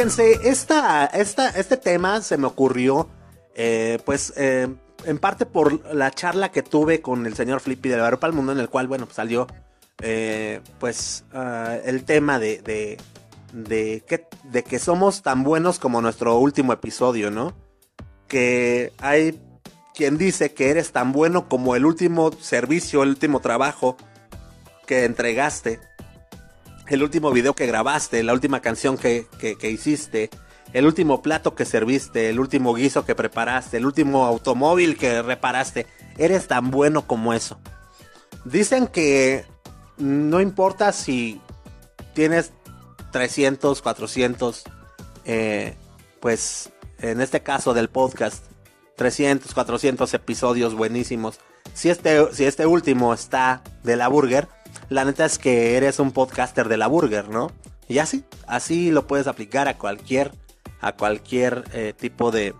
Fíjense, esta, esta, este tema se me ocurrió, eh, pues, eh, en parte por la charla que tuve con el señor Flippy del Barrio para el Mundo, en el cual, bueno, pues, salió, eh, pues, ah, el tema de, de, de, que, de que somos tan buenos como nuestro último episodio, ¿no? Que hay quien dice que eres tan bueno como el último servicio, el último trabajo que entregaste el último video que grabaste, la última canción que, hiciste, el último plato que serviste, el último guiso que preparaste, el último automóvil que reparaste. Eres tan bueno como eso. Dicen que no importa si tienes 300, 400, eh, pues en este caso del podcast, 300, 400 episodios buenísimos. Si este, si este último está de la burger, la neta es que eres un podcaster de la burger, ¿no? Y así, así lo puedes aplicar a cualquier, a cualquier eh, tipo de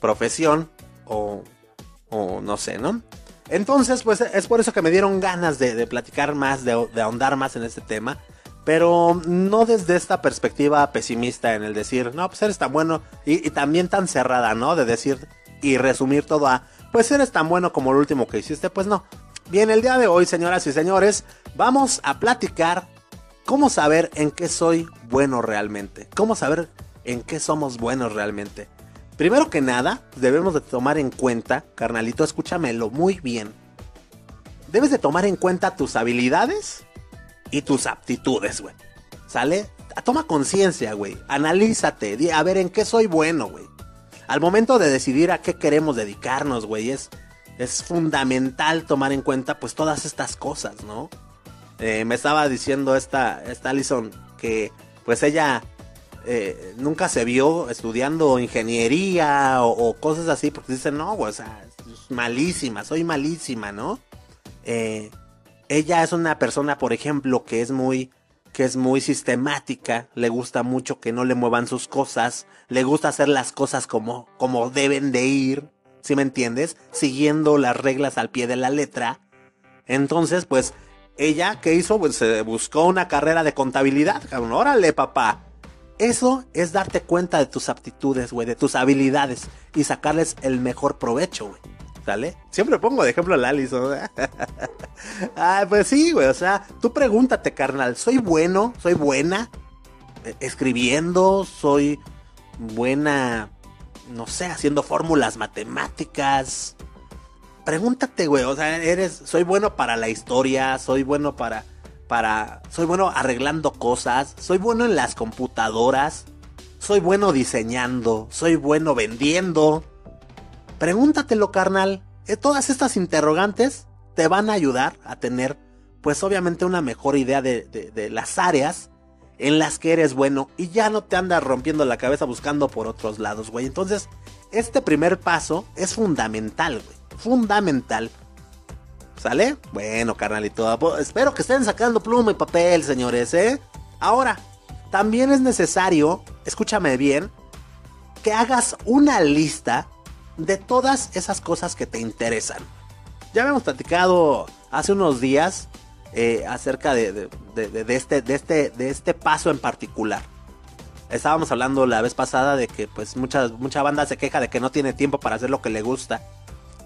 profesión o, o no sé, ¿no? Entonces, pues es por eso que me dieron ganas de, platicar más, de, ahondar más en este tema. Pero no desde esta perspectiva pesimista en el decir, no, pues eres tan bueno. Y, y, también tan cerrada, ¿no? De decir y resumir todo a, pues eres tan bueno como el último que hiciste. Pues no. Bien, el día de hoy, señoras y señores, vamos a platicar cómo saber en qué soy bueno realmente. Cómo saber en qué somos buenos realmente. Primero que nada, debemos de tomar en cuenta, carnalito, escúchamelo muy bien. Debes de tomar en cuenta tus habilidades y tus aptitudes, güey. ¿Sale? Toma conciencia, güey. Analízate. A ver, ¿en qué soy bueno, güey? Al momento de decidir a qué queremos dedicarnos, güey, es, es fundamental tomar en cuenta, pues, todas estas cosas, ¿no? Eh, me estaba diciendo esta, esta Allison que, pues, ella eh, nunca se vio estudiando ingeniería o, cosas así, porque dicen, no, o sea, es malísima, soy malísima, ¿no? Eh, ella es una persona, por ejemplo, que es muy, que es muy sistemática, le gusta mucho que no le muevan sus cosas, le gusta hacer las cosas como, como deben de ir, ¿sí me entiendes? Siguiendo las reglas al pie de la letra. Entonces, pues, ella, ¿qué hizo? Pues se buscó una carrera de contabilidad, órale, papá eso es darte cuenta de tus aptitudes, güey, de tus habilidades y sacarles el mejor provecho, güey. ¿Sale? Siempre pongo de ejemplo a Alison. ah, pues sí, güey. O sea, tú pregúntate, carnal. ¿Soy bueno? ¿Soy buena? Eh, escribiendo, soy buena, no sé, haciendo fórmulas matemáticas. Pregúntate, güey. O sea, eres, soy bueno para la historia, soy bueno para para... Soy bueno arreglando cosas, soy bueno en las computadoras, soy bueno diseñando, soy bueno vendiendo. Pregúntatelo, carnal. Eh, todas estas interrogantes te van a ayudar a tener, pues obviamente, una mejor idea de, de las áreas en las que eres bueno y ya no te andas rompiendo la cabeza buscando por otros lados, güey. Entonces, este primer paso es fundamental, güey. Fundamental. ¿Sale? Bueno, carnalito. Espero que estén sacando pluma y papel, señores, ¿eh? Ahora, también es necesario, escúchame bien, que hagas una lista de todas esas cosas que te interesan. Ya habíamos platicado hace unos días eh, acerca de, este, de, este, de este paso en particular. Estábamos hablando la vez pasada de que pues mucha, mucha banda se queja de que no tiene tiempo para hacer lo que le gusta.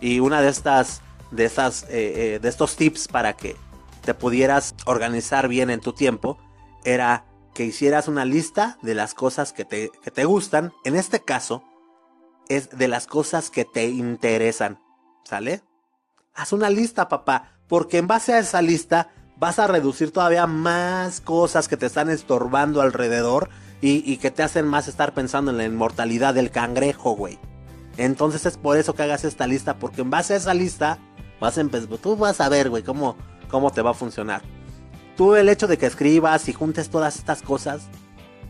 Y una de estas de, estas, eh, eh, de estos tips para que te pudieras organizar bien en tu tiempo era que hicieras una lista de las cosas que te, que te gustan. En este caso, es de las cosas que te interesan. ¿Sale? Haz una lista, papá. Porque en base a esa lista vas a reducir todavía más cosas que te están estorbando alrededor y, que te hacen más estar pensando en la inmortalidad del cangrejo, güey. Entonces es por eso que hagas esta lista. Porque en base a esa lista Vas a empezar, tú vas a ver, güey, cómo, cómo te va a funcionar. Tú el hecho de que escribas y juntes todas estas cosas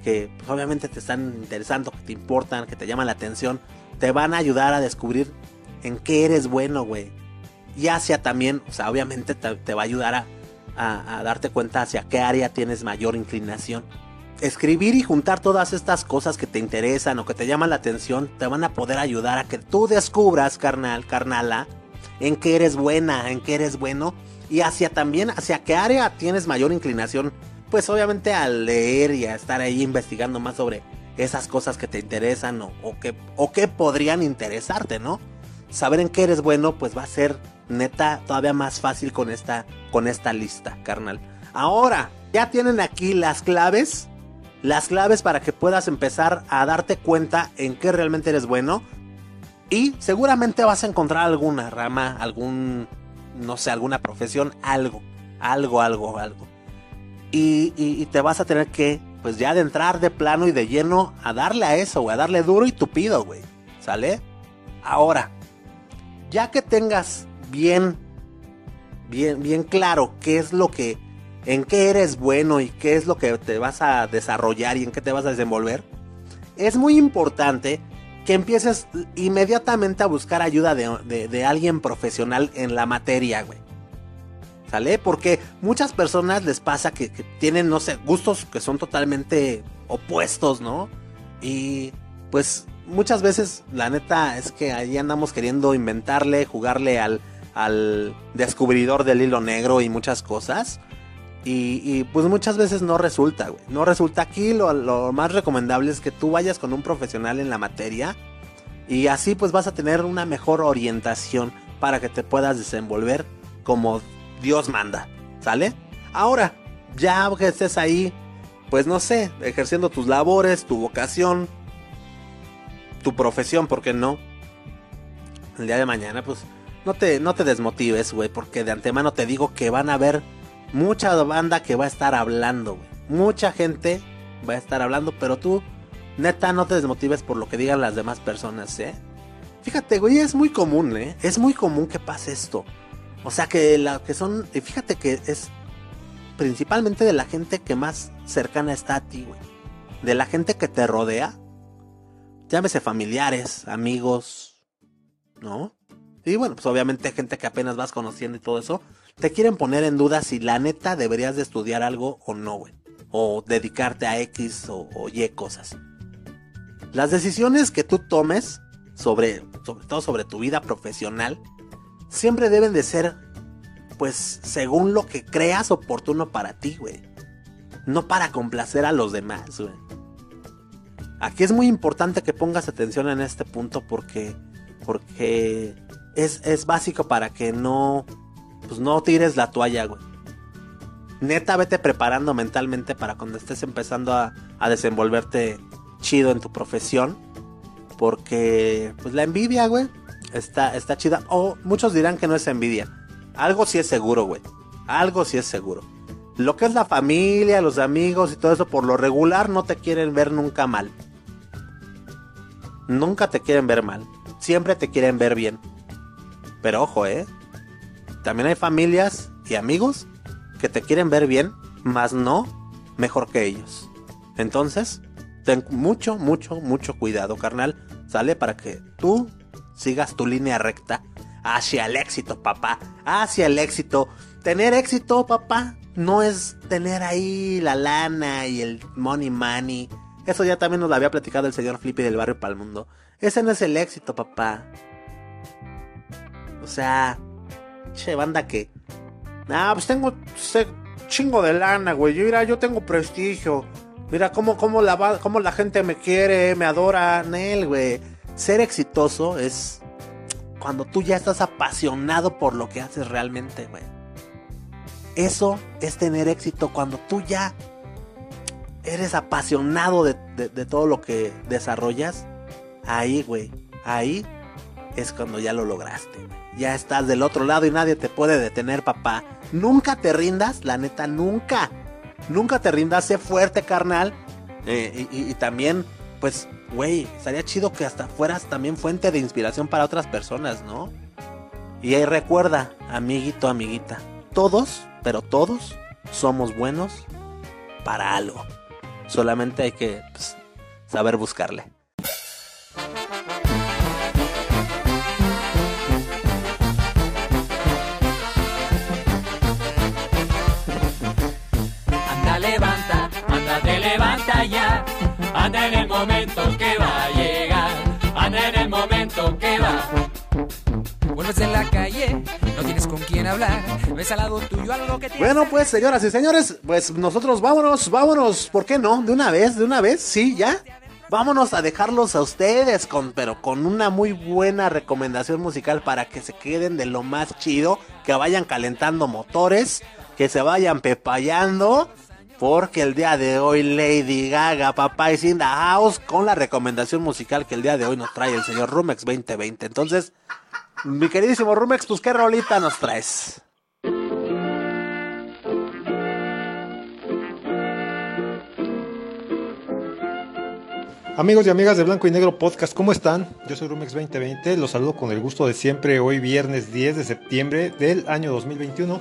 que pues, obviamente te están interesando, que te importan, que te llaman la atención, te van a ayudar a descubrir en qué eres bueno, güey. Y hacia también, o sea, obviamente te, va a ayudar a, a, darte cuenta hacia qué área tienes mayor inclinación. Escribir y juntar todas estas cosas que te interesan o que te llaman la atención te van a poder ayudar a que tú descubras, carnal, carnala, en qué eres buena, en qué eres bueno y hacia también hacia qué área tienes mayor inclinación. Pues obviamente al leer y a estar ahí investigando más sobre esas cosas que te interesan o, o, que, o que podrían interesarte, ¿no? Saber en qué eres bueno pues va a ser neta todavía más fácil con esta, con esta lista, carnal. Ahora, ya tienen aquí las claves las claves para que puedas empezar a darte cuenta en qué realmente eres bueno y seguramente vas a encontrar alguna rama, algún, no sé, alguna profesión, algo, algo, algo, algo. Y, te vas a tener que, pues ya de entrar de plano y de lleno a darle a eso, güey, a darle duro y tupido, güey. ¿Sale? Ahora, ya que tengas bien, bien, bien claro qué es lo que, en qué eres bueno y qué es lo que te vas a desarrollar y en qué te vas a desenvolver, es muy importante que empieces inmediatamente a buscar ayuda de, alguien profesional en la materia, güey. ¿Sale? Porque muchas personas les pasa que, que tienen, no sé, gustos que son totalmente opuestos, ¿no? Y pues muchas veces la neta es que ahí andamos queriendo inventarle, jugarle al, al descubridor del hilo negro y muchas cosas. Y, pues muchas veces no resulta. No resulta aquí. Lo, lo, más recomendable es que tú vayas con un profesional en la materia. Y así pues vas a tener una mejor orientación para que te puedas desenvolver como Dios manda. ¿Sale? Ahora, ya que estés ahí, pues no sé, ejerciendo tus labores, tu vocación, tu profesión, ¿por qué no? El día de mañana, pues no te, no te desmotives, güey, porque de antemano te digo que van a haber mucha banda que va a estar hablando, güey. Mucha gente va a estar hablando, pero tú, neta, no te desmotives por lo que digan las demás personas, ¿eh? Fíjate, güey, es muy común, ¿eh? Es muy común que pase esto. O sea, que la que son, fíjate que es principalmente de la gente que más cercana está a ti, güey. De la gente que te rodea. Llámese familiares, amigos, ¿no? Y bueno, pues obviamente gente que apenas vas conociendo y todo eso, te quieren poner en duda si la neta deberías de estudiar algo o no, güey. O dedicarte a X o, Y cosas. Las decisiones que tú tomes, sobre, sobre todo sobre tu vida profesional, siempre deben de ser, pues, según lo que creas oportuno para ti, güey. No para complacer a los demás, güey. Aquí es muy importante que pongas atención en este punto porque, porque es, es básico para que no, pues no tires la toalla, güey. Neta, vete preparando mentalmente para cuando estés empezando a, a, desenvolverte chido en tu profesión. Porque, pues la envidia, güey, está, está chida. O muchos dirán que no es envidia. Algo sí es seguro, güey. Algo sí es seguro. Lo que es la familia, los amigos y todo eso, por lo regular no te quieren ver nunca mal. Nunca te quieren ver mal. Siempre te quieren ver bien. Pero ojo, ¿eh? También hay familias y amigos que te quieren ver bien, más no mejor que ellos. Entonces, ten mucho, mucho, mucho cuidado, carnal. Sale para que tú sigas tu línea recta hacia el éxito, papá. Hacia el éxito. Tener éxito, papá, no es tener ahí la lana y el money money. Eso ya también nos lo había platicado el señor Flippy del barrio Palmundo. Ese no es el éxito, papá. O sea, che, banda que. Ah, pues tengo chingo de lana, güey. Yo, mira, yo tengo prestigio. Mira cómo, cómo, la, cómo la gente me quiere, me adora. Nel, güey. Ser exitoso es cuando tú ya estás apasionado por lo que haces realmente, güey. Eso es tener éxito cuando tú ya eres apasionado de, de todo lo que desarrollas. Ahí, güey. Ahí es cuando ya lo lograste, ya estás del otro lado y nadie te puede detener, papá. Nunca te rindas, la neta, nunca. Nunca te rindas, sé fuerte, carnal. Eh, y, y, también, pues, güey, estaría chido que hasta fueras también fuente de inspiración para otras personas, ¿no? Y ahí recuerda, amiguito, amiguita, todos, pero todos, somos buenos para algo. Solamente hay que pues, saber buscarle. Levanta ya. Anda en el momento que va a llegar. Anda en el momento que va. Vuelves en la calle, no tienes con quién hablar. Ves al lado tuyo algo que te Bueno, pues, señoras y señores, pues nosotros vámonos, vámonos. ¿Por qué no? De una vez, de una vez, sí, ya. Vámonos a dejarlos a ustedes con, pero con una muy buena recomendación musical para que se queden de lo más chido, que vayan calentando motores, que se vayan pepayando porque el día de hoy Lady Gaga, papá y in house con la recomendación musical que el día de hoy nos trae el señor Rumex 2020. Entonces, mi queridísimo Rumex, pues qué rolita nos traes. Amigos y amigas de Blanco y Negro Podcast, ¿cómo están? Yo soy Rumex 2020, los saludo con el gusto de siempre hoy viernes 10 de septiembre del año 2021.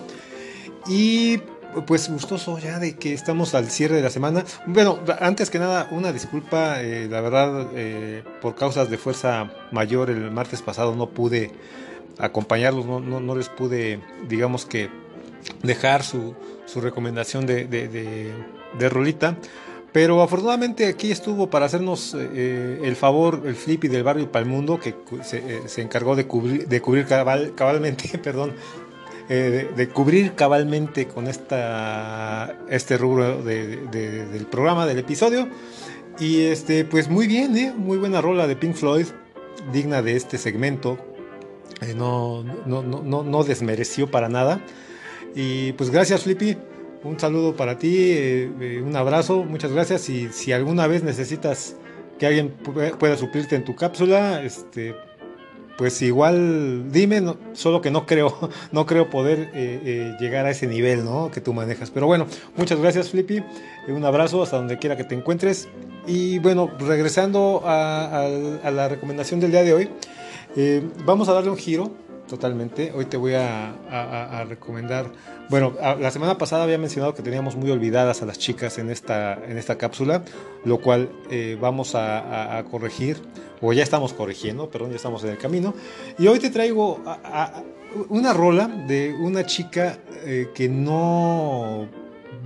Y pues gustoso ya de que estamos al cierre de la semana. Bueno, antes que nada, una disculpa, eh, la verdad, eh, por causas de fuerza mayor, el martes pasado no pude acompañarlos, no, no, no les pude, digamos que, dejar su, su recomendación de, de, de, rolita. Pero afortunadamente aquí estuvo para hacernos eh, el favor el Flippy del barrio Palmundo, que se, eh, se encargó de cubrir, de cubrir cabal- cabalmente, perdón, eh, de, cubrir cabalmente con esta, este rubro de- de- del programa, del episodio. Y este, pues muy bien, ¿eh? muy buena rola de Pink Floyd, digna de este segmento. Eh, no, no, no, no, desmereció para nada. Y pues gracias, Flippy. Un saludo para ti, eh, eh, un abrazo, muchas gracias. Y si alguna vez necesitas que alguien pu- pueda suplirte en tu cápsula, este, pues igual dime, solo que no creo, no creo poder eh, eh, llegar a ese nivel, ¿no? Que tú manejas. Pero bueno, muchas gracias, Flippy. un abrazo hasta donde quiera que te encuentres. Y bueno, regresando a la recomendación del día de hoy, eh, vamos a darle un giro totalmente. Hoy te voy a, recomendar. Bueno, la semana pasada había mencionado que teníamos muy olvidadas a las chicas en esta, en esta cápsula, lo cual eh, vamos a, corregir, o ya estamos corrigiendo, perdón, ya estamos en el camino. Y hoy te traigo una rola de una chica eh, que no,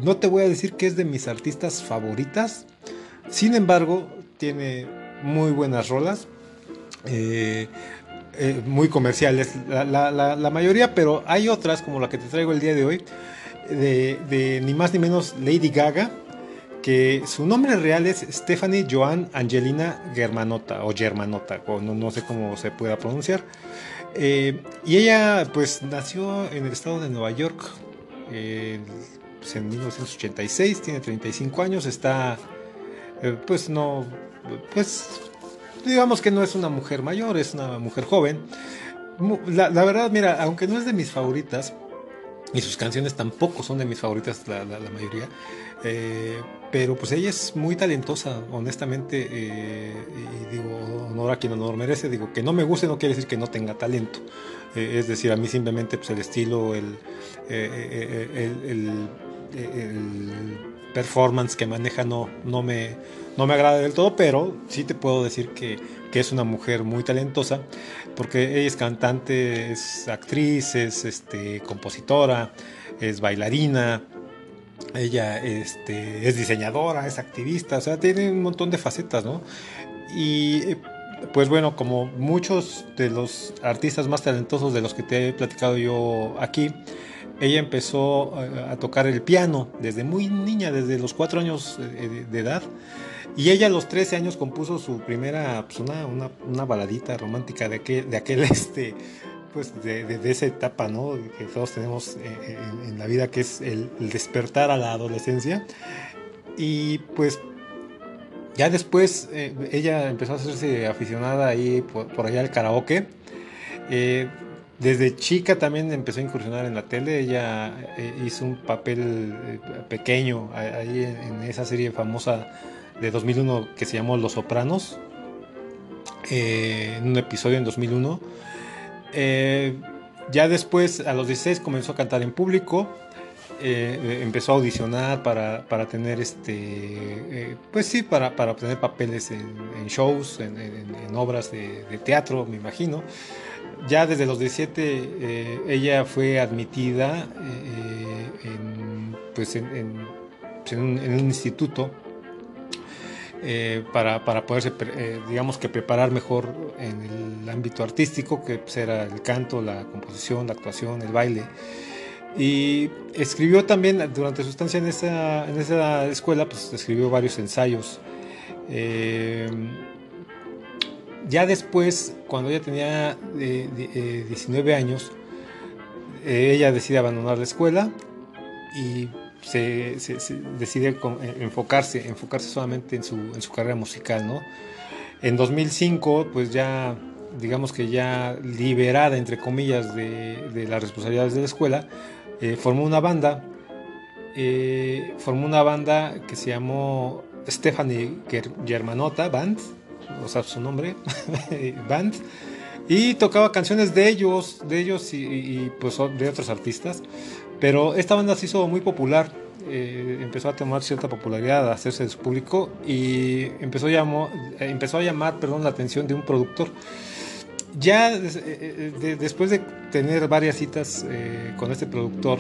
no te voy a decir que es de mis artistas favoritas, sin embargo, tiene muy buenas rolas. eh, eh, muy comerciales, la, la- la- mayoría, pero hay otras, como la que te traigo el día de hoy, de, de ni más ni menos Lady Gaga, que su nombre real es Stephanie Joan Angelina Germanota, o Germanota, no, no sé cómo se pueda pronunciar. Eh, y ella, pues, nació en el estado de Nueva York, eh, en 1986, tiene 35 años, está, pues, no, pues, digamos que no es una mujer mayor, es una mujer joven. La, verdad, mira, aunque no es de mis favoritas, y sus canciones tampoco son de mis favoritas, la, mayoría, eh, pero pues ella es muy talentosa, honestamente, eh, y digo, honor a quien honor merece, digo, que no me guste no quiere decir que no tenga talento. Eh, es decir, a mí simplemente pues, el estilo, el, el, el- el performance que maneja no, no, me, no me agrada del todo, pero sí te puedo decir que, que es una mujer muy talentosa, porque ella es cantante, es actriz, es este, compositora, es bailarina, ella este, es diseñadora, es activista, o sea, tiene un montón de facetas, ¿no? Y eh, pues bueno, como muchos de los artistas más talentosos de los que te he platicado yo aquí, ella empezó eh, a tocar el piano desde muy niña, desde los cuatro años eh, de, de edad. Y ella a los 13 años compuso su primera, pues una, una, una baladita romántica de aquel, de aquel este, pues de, de- de esa etapa, ¿no? Que todos tenemos eh, en, la vida, que es el, despertar a la adolescencia. Y pues ya después eh, ella empezó a hacerse aficionada ahí por, allá al karaoke. Eh, desde chica también empezó a incursionar en la tele. Ella hizo un papel pequeño ahí en esa serie famosa de 2001 que se llamó Los Sopranos. eh, en un episodio en 2001. Eh, ya después, a los 16, comenzó a cantar en público. eh, empezó a audicionar para, para tener este pues sí para, para obtener papeles en, shows en, en- obras de, de teatro me imagino ya desde los 17 eh, ella fue admitida en, pues en, pues en un instituto eh, para, para poderse, eh, digamos que preparar mejor en el ámbito artístico, que pues, era el canto, la composición, la actuación, el baile. Y escribió también, durante su estancia en esa, en esa escuela, pues escribió varios ensayos. Eh, ya después, cuando ella tenía eh, di- eh, 19 años, eh, ella decide abandonar la escuela y se, decide eh, enfocarse, enfocarse solamente en su, en su carrera musical, ¿no? En 2005, pues ya, digamos que ya liberada, entre comillas, de, de las responsabilidades de la escuela, eh, formó una banda, eh, formó una banda que se llamó Stephanie Ger- Germanota Band, o sea, su nombre, Band, y tocaba canciones de ellos, de ellos y, y, pues de otros artistas. Pero esta banda se hizo muy popular, eh, empezó a tomar cierta popularidad, a hacerse de su público y empezó, llamó, eh, a llamar perdón, la atención de un productor. Ya eh, de- después de tener varias citas con este productor,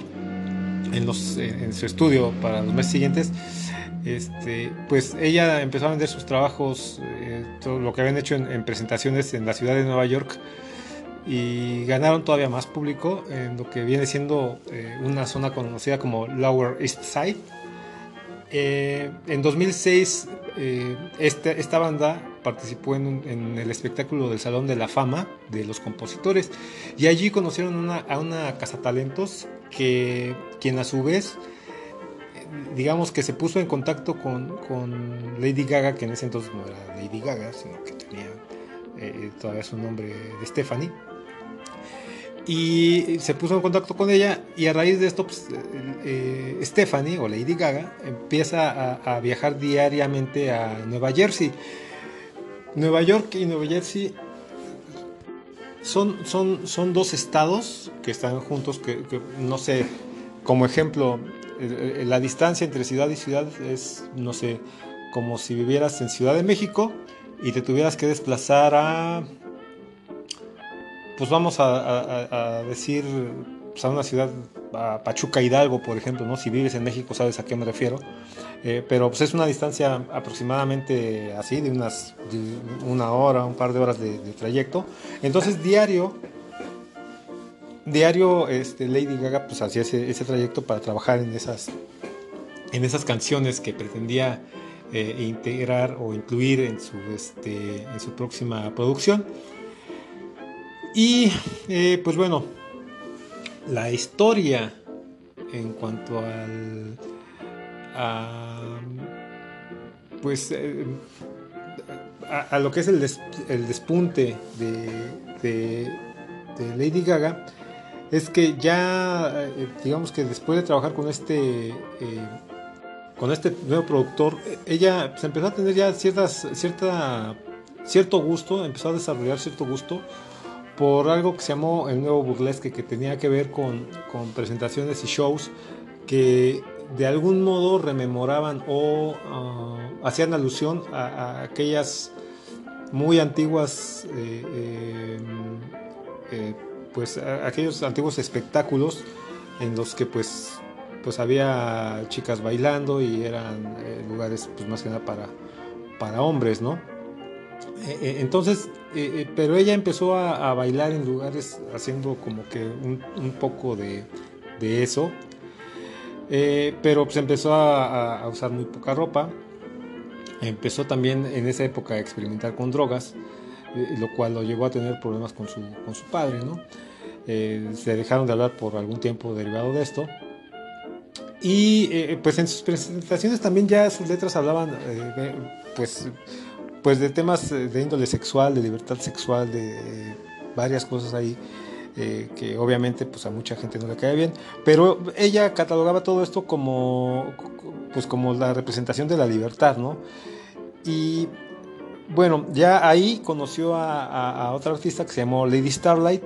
en, los, su estudio para los meses siguientes, este, pues ella empezó a vender sus trabajos, todo lo que habían hecho en, en, presentaciones en la ciudad de Nueva York y ganaron todavía más público en lo que viene siendo eh, una zona conocida como Lower East Side. Eh, en 2006 este, esta banda participó en, el espectáculo del Salón de la Fama de los Compositores y allí conocieron a una cazatalentos que quien a su vez digamos que se puso en contacto con, Lady Gaga, que en ese entonces no era Lady Gaga, sino que tenía eh, todavía su nombre de Stephanie. Y se puso en contacto con ella y a raíz de esto, pues, eh, Stephanie o Lady Gaga empieza a, a, viajar diariamente a Nueva Jersey. Nueva York y Nueva Jersey son, son, son dos estados que están juntos, que, que no sé, como ejemplo, la distancia entre ciudad y ciudad es, no sé, como si vivieras en Ciudad de México y te tuvieras que desplazar a, pues vamos a, decir, pues a una ciudad, a Pachuca Hidalgo, por ejemplo, ¿no? Si vives en México sabes a qué me refiero. Eh, pero pues es una distancia aproximadamente así, de unas de una hora, un par de horas de, trayecto. Entonces diario diario este, Lady Gaga pues hacía ese, ese, trayecto para trabajar en esas, en esas canciones que pretendía eh, integrar o incluir en su, este, en su próxima producción. Y eh, pues bueno, la historia en cuanto al... A, pues eh, a, lo que es el, des, el despunte de, de, Lady Gaga es que ya, eh, digamos que después de trabajar con este, eh, con este nuevo productor, ella se empezó a tener ya ciertas, cierta, cierto gusto, empezó a desarrollar cierto gusto por algo que se llamó el nuevo burlesque, que tenía que ver con, con presentaciones y shows que de algún modo rememoraban o uh, hacían alusión a, a, aquellas muy antiguas eh, eh, pues aquellos antiguos espectáculos en los que pues pues había chicas bailando y eran eh, lugares pues más que nada para, para hombres, ¿no? Eh, eh, entonces, eh, pero ella empezó a, bailar en lugares haciendo como que un, poco de, eso, pero pues empezó a, usar muy poca ropa, empezó también en esa época a experimentar con drogas, lo cual lo llevó a tener problemas con su, con su padre, ¿no? Se dejaron de hablar por algún tiempo derivado de esto. Y pues en sus presentaciones también ya sus letras hablaban pues, pues de temas de índole sexual, de libertad sexual, de varias cosas ahí que obviamente pues a mucha gente no le cae bien. Pero ella catalogaba todo esto como, pues, como la representación de la libertad, ¿no? Y bueno, ya ahí conoció a otra artista que se llamó Lady Starlight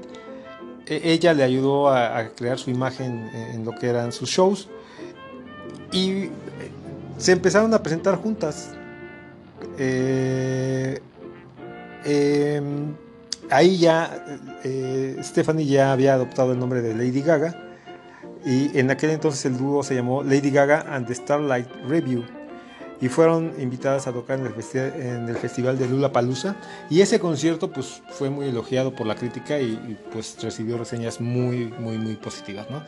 e, ella le ayudó a, a, crear su imagen en lo que eran sus shows y se empezaron a presentar juntas. Eh, eh, ahí ya eh, Stephanie ya había adoptado el nombre de Lady Gaga y en aquel entonces el dúo se llamó Lady Gaga and the Starlight Review y fueron invitadas a tocar en el, festival, en el festival de Lula Palusa y ese concierto pues fue muy elogiado por la crítica y, y pues recibió reseñas muy muy muy positivas ¿no?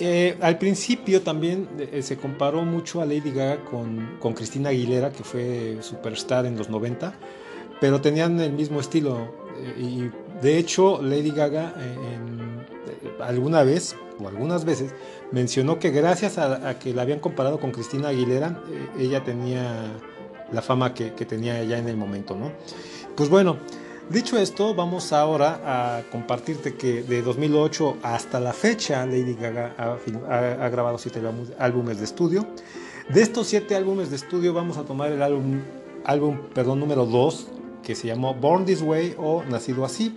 Eh, al principio también eh, se comparó mucho a Lady Gaga con, con Cristina Aguilera que fue superstar en los 90 pero tenían el mismo estilo eh, y de hecho Lady Gaga eh, alguna vez o algunas veces mencionó que gracias a, que la habían comparado con Cristina Aguilera, eh, ella tenía la fama que, que, tenía ya en el momento, ¿no? Pues bueno, dicho esto, vamos ahora a compartirte que de 2008 hasta la fecha Lady Gaga ha, grabado siete álbumes de estudio. De estos siete álbumes de estudio vamos a tomar el álbum, álbum perdón, número 2 que se llamó Born This Way o Nacido Así.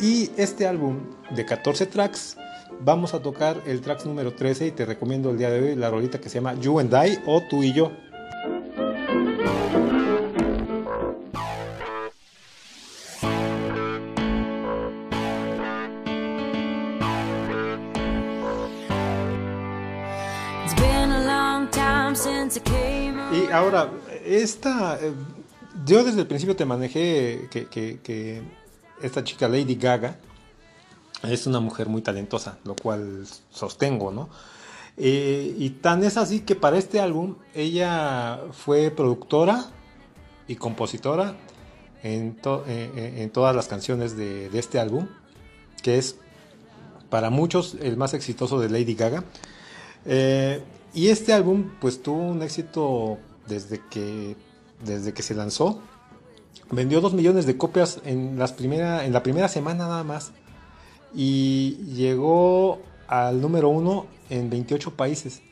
Y este álbum de 14 tracks vamos a tocar el track número 13 y te recomiendo el día de hoy la rolita que se llama You and I o Tú y Yo. Esta. eh, yo desde el principio te manejé que, esta chica Lady Gaga es una mujer muy talentosa, lo cual sostengo, ¿no? Eh, y tan es así que para este álbum ella fue productora y compositora en, eh, todas las canciones de, este álbum, que es para muchos el más exitoso de Lady Gaga. Y este álbum pues tuvo un éxito desde que, desde que se lanzó. Vendió 2 millones de copias en, las primera, en la primera semana nada más. Y llegó al número uno en 28 países.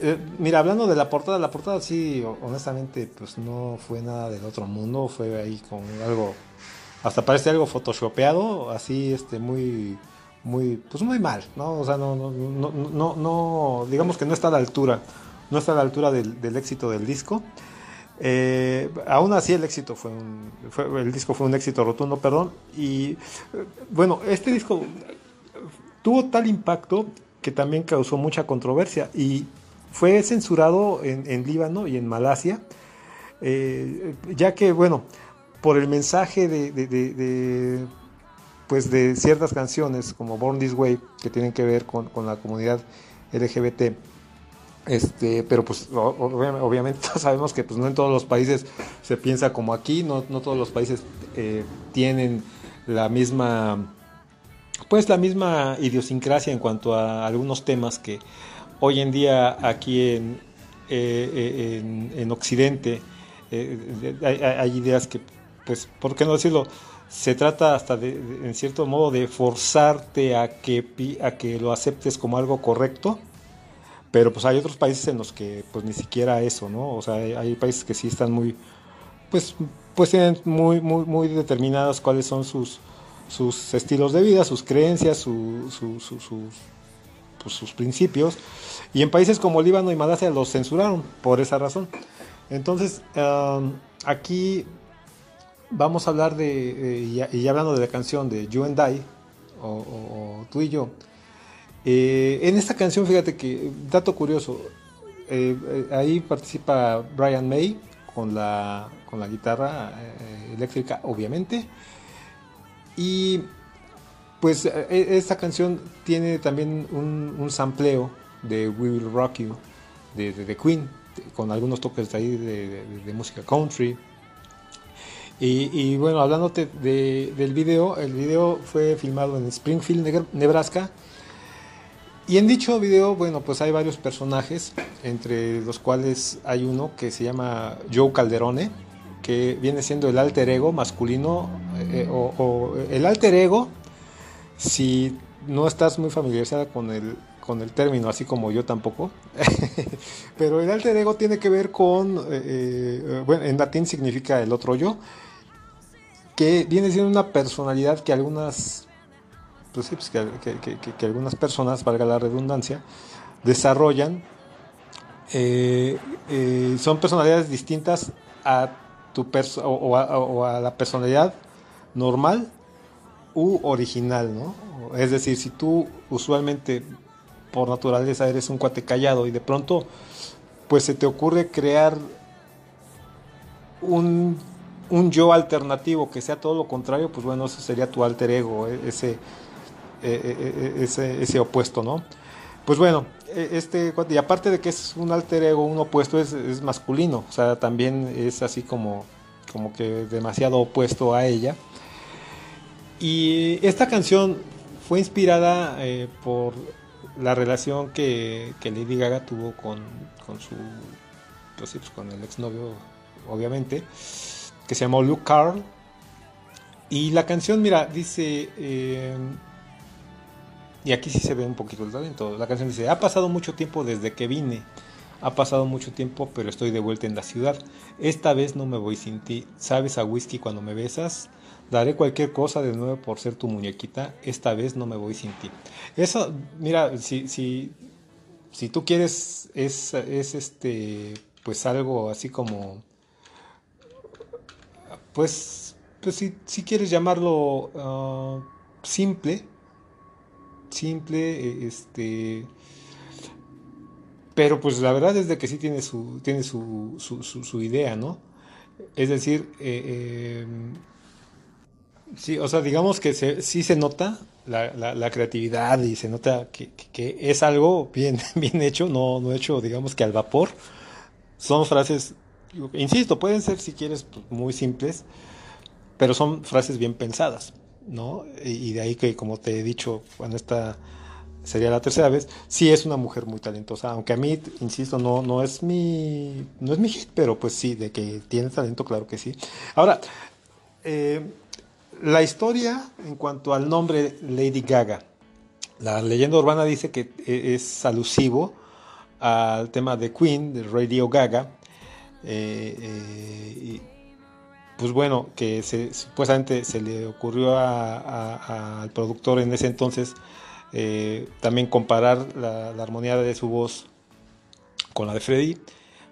Eh, mira, hablando de la portada, la portada sí, ho- honestamente, pues no fue nada del otro mundo, fue ahí con algo, hasta parece algo photoshopeado, así, este, muy, muy, pues muy mal, ¿no? O sea, no, no, no, no- digamos que no está a la altura, no está a la altura del, éxito del disco. Eh, aún así el éxito fue un, el disco fue un éxito rotundo, perdón, y eh, bueno, este disco tuvo tal impacto que también causó mucha controversia y fue censurado en, Líbano y en Malasia, eh, ya que, bueno, por el mensaje de, de- de- de, pues de ciertas canciones como Born This Way, que tienen que ver con la comunidad LGBT, este, pero pues obviamente todos sabemos que pues no en todos los países se piensa como aquí, no, todos los países eh, tienen la misma pues la misma idiosincrasia en cuanto a algunos temas que hoy en día aquí en, eh, eh, en, en Occidente eh, hay, ideas que, pues, ¿por qué no decirlo? Se trata hasta de, en cierto modo de forzarte a que, a que lo aceptes como algo correcto, pero pues hay otros países en los que pues ni siquiera eso, ¿no? O sea, hay, países que sí están muy, pues, pues tienen muy, muy, muy determinadas cuáles son sus, sus estilos de vida, sus creencias, su- su- su- sus, pues, sus principios. Y en países como Líbano y Malasia los censuraron por esa razón. Entonces, aquí vamos a hablar de, eh, y, y hablando de la canción de You and I, o tú y yo. Eh, en esta canción, fíjate que, dato curioso, eh, eh, ahí participa Brian May con la, con la guitarra eléctrica, obviamente. Y pues esta canción tiene también un, sampleo de We Will Rock You de, de, Queen, con algunos toques de ahí de, música country. Y, y bueno, hablándote de- del video, el video fue filmado en Springfield, Nebraska. Y en dicho video, bueno, pues hay varios personajes, entre los cuales hay uno que se llama Joe Calderone, que viene siendo el alter ego masculino, eh, o, o el alter ego, si no estás muy familiarizada con el, con el término, así como yo tampoco, pero el alter ego tiene que ver con, eh, eh, bueno, en latín significa el otro yo, que viene siendo una personalidad que algunas, pues sí, pues que, que- que- algunas personas, valga la redundancia, desarrollan. eh, eh, son personalidades distintas a tu perso- a, o a la personalidad normal u original, ¿no? Es decir, si tú usualmente por naturaleza eres un cuate callado y de pronto pues se te ocurre crear un, un yo alternativo que sea todo lo contrario, pues bueno, eso sería tu alter ego, e- ese, e- e- e- ese, opuesto, ¿no? Pues bueno, e- este y aparte de que es un alter ego, un opuesto es, masculino, o sea, también es así como, como que demasiado opuesto a ella. Y esta canción fue inspirada eh, por la relación que, Lady Gaga tuvo con, con su pues sí, pues con el exnovio, obviamente, que se llamó Luke Carl. Y la canción, mira, dice, eh, y aquí sí se ve un poquito el talento, la canción dice, ha pasado mucho tiempo desde que vine, ha pasado mucho tiempo, pero estoy de vuelta en la ciudad. Esta vez no me voy sin ti, sabes a whisky cuando me besas, daré cualquier cosa de nuevo por ser tu muñequita, esta vez no me voy sin ti. Eso, mira, si, si, si tú quieres, es, es este, pues algo así como, pues, pues si, si quieres llamarlo ah, simple, simple, eh, este, pero pues la verdad es que sí tiene su, tiene su, su, idea, ¿no? Es decir, eh, eh, sí, o sea, digamos que sí se nota la, la- creatividad y se nota que, que- que es algo bien, bien hecho, no, no hecho, digamos que al vapor. Son frases, insisto, pueden ser si quieres muy simples, pero son frases bien pensadas, ¿no? Y, de ahí que, como te he dicho, bueno, esta sería la tercera vez, sí es una mujer muy talentosa, aunque a mí, insisto, no, no es mi, no es mi hit, pero pues sí, de que tiene talento, claro que sí. Ahora, eh, la historia en cuanto al nombre Lady Gaga, la leyenda urbana dice que e- es alusivo al tema de Queen, de Radio Gaga, eh, eh, pues bueno, que supuestamente se le ocurrió al productor en ese entonces eh, también comparar la, armonía de su voz con la de Freddie.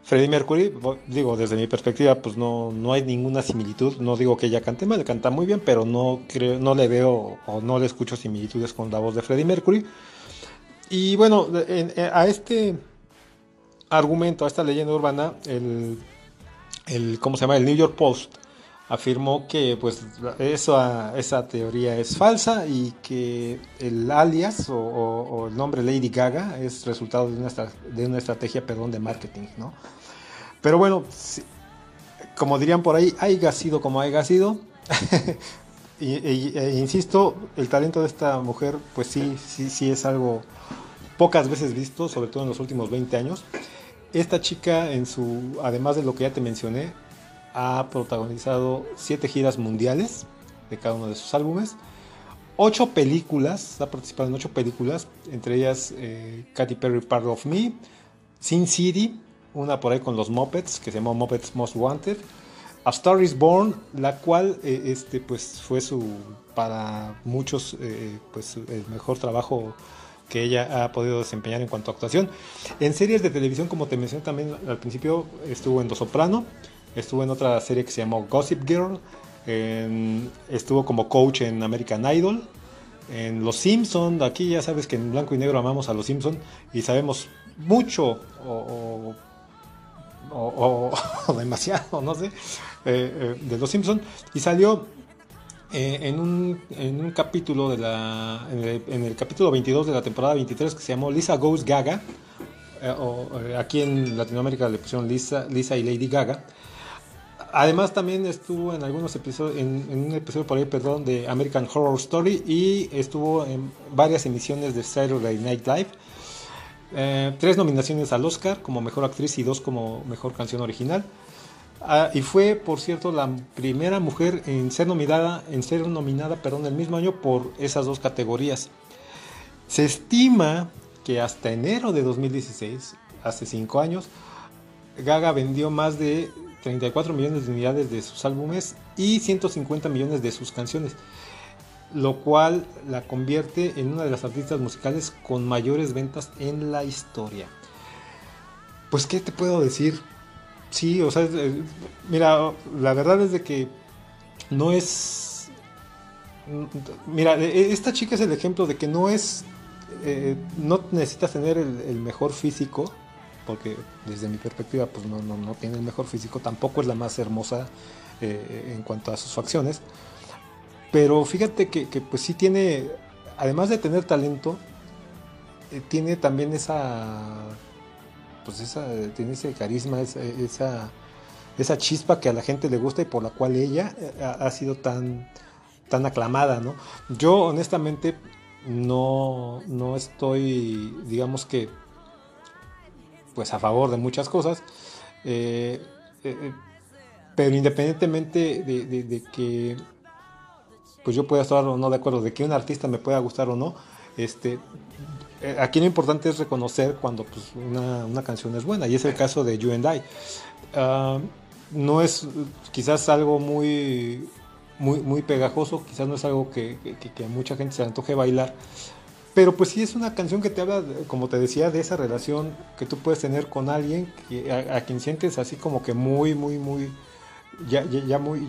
Freddie Mercury, digo, desde mi perspectiva, pues no, no hay ninguna similitud. No digo que ella cante mal, canta muy bien, pero no, creo, no le veo o no le escucho similitudes con la voz de Freddie Mercury. Y bueno, en- en- a este argumento, a esta leyenda urbana, el, el, ¿cómo se llama? El New York Post afirmó que pues esa, esa teoría es falsa y que el alias o, o- o el nombre Lady Gaga es resultado de una, de una estrategia perdón, de marketing, ¿no? Pero bueno, sí, como dirían por ahí, haya sido como haya sido. y- e insisto, el talento de esta mujer, pues sí, sí, sí es algo pocas veces visto, sobre todo en los últimos 20 años. Esta chica, en su, además de lo que ya te mencioné, ha protagonizado siete giras mundiales de cada uno de sus álbumes, ocho películas, ha participado en ocho películas, entre ellas eh, Katy Perry Part of Me, Sin City, una por ahí con los Muppets, que se llamó Muppets Most Wanted, A Star is Born, la cual eh, este, pues, fue su, para muchos, eh, pues, el mejor trabajo que ella ha podido desempeñar en cuanto a actuación. En series de televisión, como te mencioné también al principio, estuvo en Dos Soprano, estuvo en otra serie que se llamó Gossip Girl, estuvo como coach en American Idol, en Los Simpson, aquí ya sabes que en blanco y negro amamos a Los Simpson y sabemos mucho o, o- o- demasiado, no sé, eh, eh, de Los Simpson y salió eh, en, un, en un capítulo de la en el, capítulo 22 de la temporada 23 que se llamó Lisa Goes Gaga aquí en Latinoamérica le pusieron Lisa, Lisa y Lady Gaga Además también estuvo en algunos episodios, en, un episodio por ahí, perdón, de American Horror Story y estuvo en varias emisiones de Saturday Night Live. Eh, tres nominaciones al Oscar como mejor actriz y dos como mejor canción original. Ah, y fue, por cierto, la primera mujer en ser nominada, en ser nominada, perdón, el mismo año por esas dos categorías. Se estima que hasta enero de 2016, hace cinco años, Gaga vendió más de 34 millones de unidades de sus álbumes y 150 millones de sus canciones, lo cual la convierte en una de las artistas musicales con mayores ventas en la historia. Pues, ¿qué te puedo decir? Sí, o sea, mira, la verdad es de que no es... Mira, e- esta chica es el ejemplo de que no es... eh, no necesitas tener el mejor físico, porque desde mi perspectiva pues no, no, no tiene el mejor físico, tampoco es la más hermosa eh, en cuanto a sus facciones, pero fíjate que, pues sí tiene, además de tener talento, eh, tiene también esa, pues esa, tiene ese carisma, esa, esa, esa chispa que a la gente le gusta y por la cual ella eh, ha, ha sido tan, tan aclamada, ¿no? Yo honestamente no, no estoy, digamos que, pues a favor de muchas cosas, eh, eh, pero independientemente de, de- que pues yo pueda estar o no de acuerdo, de que un artista me pueda gustar o no, este, eh, aquí lo importante es reconocer cuando pues, una, una canción es buena, y es el caso de You and I. Ah, no es quizás algo muy, muy, muy pegajoso, quizás no es algo que, que- que mucha gente se antoje bailar, pero pues sí es una canción que te habla, como te decía, de esa relación que tú puedes tener con alguien a, quien sientes así como que muy, muy, muy, ya, ya, muy,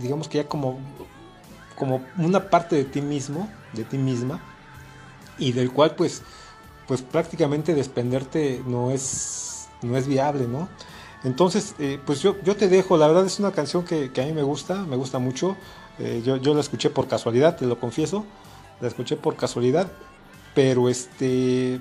digamos que ya como, como una parte de ti mismo, de ti misma, y del cual pues pues prácticamente desprenderte no es, no es viable, ¿no? Entonces, eh, pues yo, yo te dejo, la verdad es una canción que, que a mí me gusta, me gusta mucho. Eh, yo, yo la escuché por casualidad, te lo confieso, la escuché por casualidad, pero este,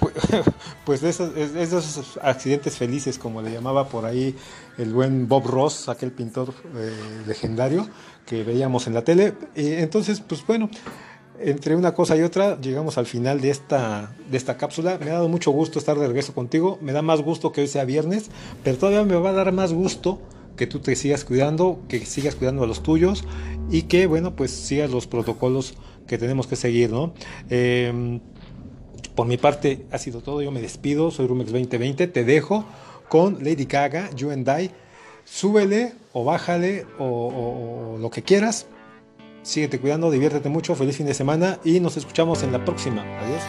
pues, esos, es- esos accidentes felices, como le llamaba por ahí el buen Bob Ross, aquel pintor eh, legendario que veíamos en la tele. Entonces, pues bueno, entre una cosa y otra llegamos al final de esta, de esta cápsula. Me ha dado mucho gusto estar de regreso contigo. Me da más gusto que hoy sea viernes, pero todavía me va a dar más gusto que tú te sigas cuidando, que sigas cuidando a los tuyos y que, bueno, pues sigas los protocolos que tenemos que seguir, ¿no? Eh, por mi parte ha sido todo. Yo me despido. Soy Rumex 2020. Te dejo con Lady Gaga, You and I. Súbele o bájale o, o- o lo que quieras. Síguete cuidando, diviértete mucho. Feliz fin de semana y nos escuchamos en la próxima. Adiós.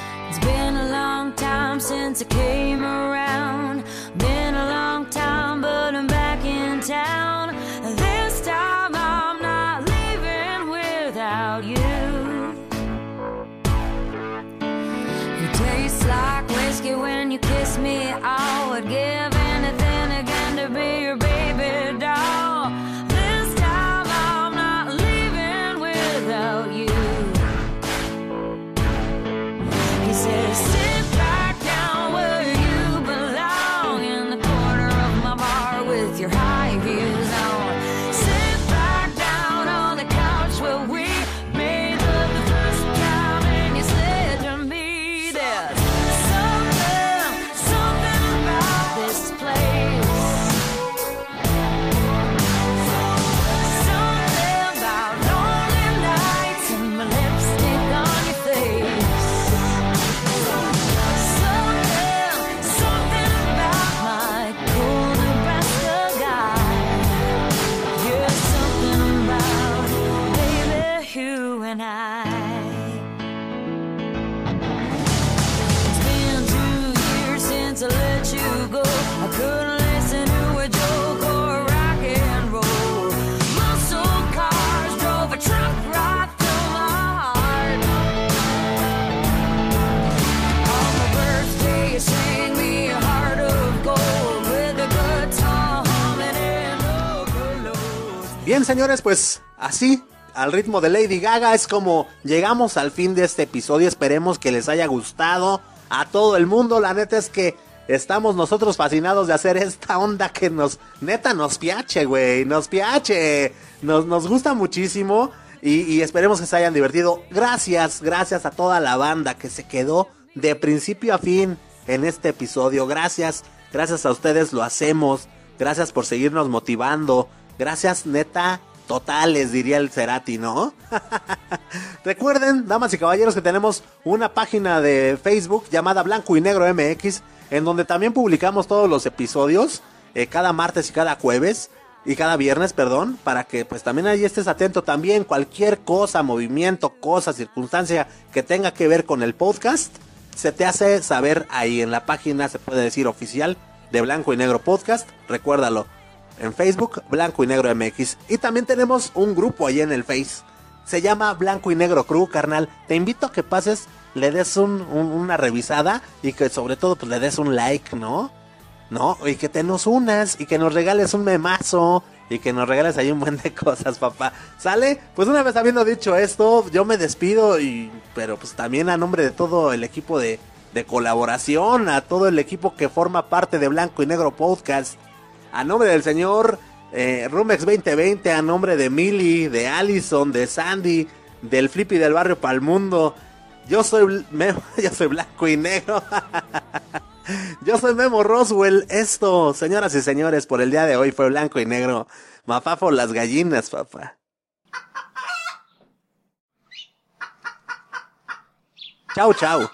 Bien, señores, pues así, al ritmo de Lady Gaga, es como llegamos al fin de este episodio. Esperemos que les haya gustado a todo el mundo. La neta es que estamos nosotros fascinados de hacer esta onda que nos, neta, nos piache, güey. Nos piache. Nos, nos gusta muchísimo. Y, y esperemos que se hayan divertido. Gracias, gracias a toda la banda que se quedó de principio a fin en este episodio. Gracias, gracias a ustedes lo hacemos. Gracias por seguirnos motivando. Gracias, neta, totales, diría el Cerati, ¿no? Recuerden, damas y caballeros, que tenemos una página de Facebook llamada Blanco y Negro MX, en donde también publicamos todos los episodios, eh, cada martes y cada jueves, y cada viernes, perdón, para que pues también ahí estés atento también, cualquier cosa, movimiento, cosa, circunstancia que tenga que ver con el podcast, se te hace saber ahí en la página, se puede decir oficial, de Blanco y Negro Podcast, recuérdalo, en Facebook, Blanco y Negro MX. Y también tenemos un grupo ahí en el Face. Se llama Blanco y Negro Crew, carnal. Te invito a que pases, le des un- un- una revisada y que sobre todo pues le des un like, ¿no? ¿No? Y que te nos unas y que nos regales un memazo y que nos regales ahí un buen de cosas, papá. ¿Sale? Pues una vez habiendo dicho esto, yo me despido y pero pues también a nombre de todo el equipo de, de colaboración, a todo el equipo que forma parte de Blanco y Negro Podcast, a nombre del señor eh, Rumex 2020, a nombre de Millie, de Allison, de Sandy, del Flippy del barrio Palmundo. Yo soy Memo, yo soy blanco y negro. yo soy Memo Roswell. Esto, señoras y señores, por el día de hoy fue blanco y negro. Mafafo las gallinas, papá. Chau, chau.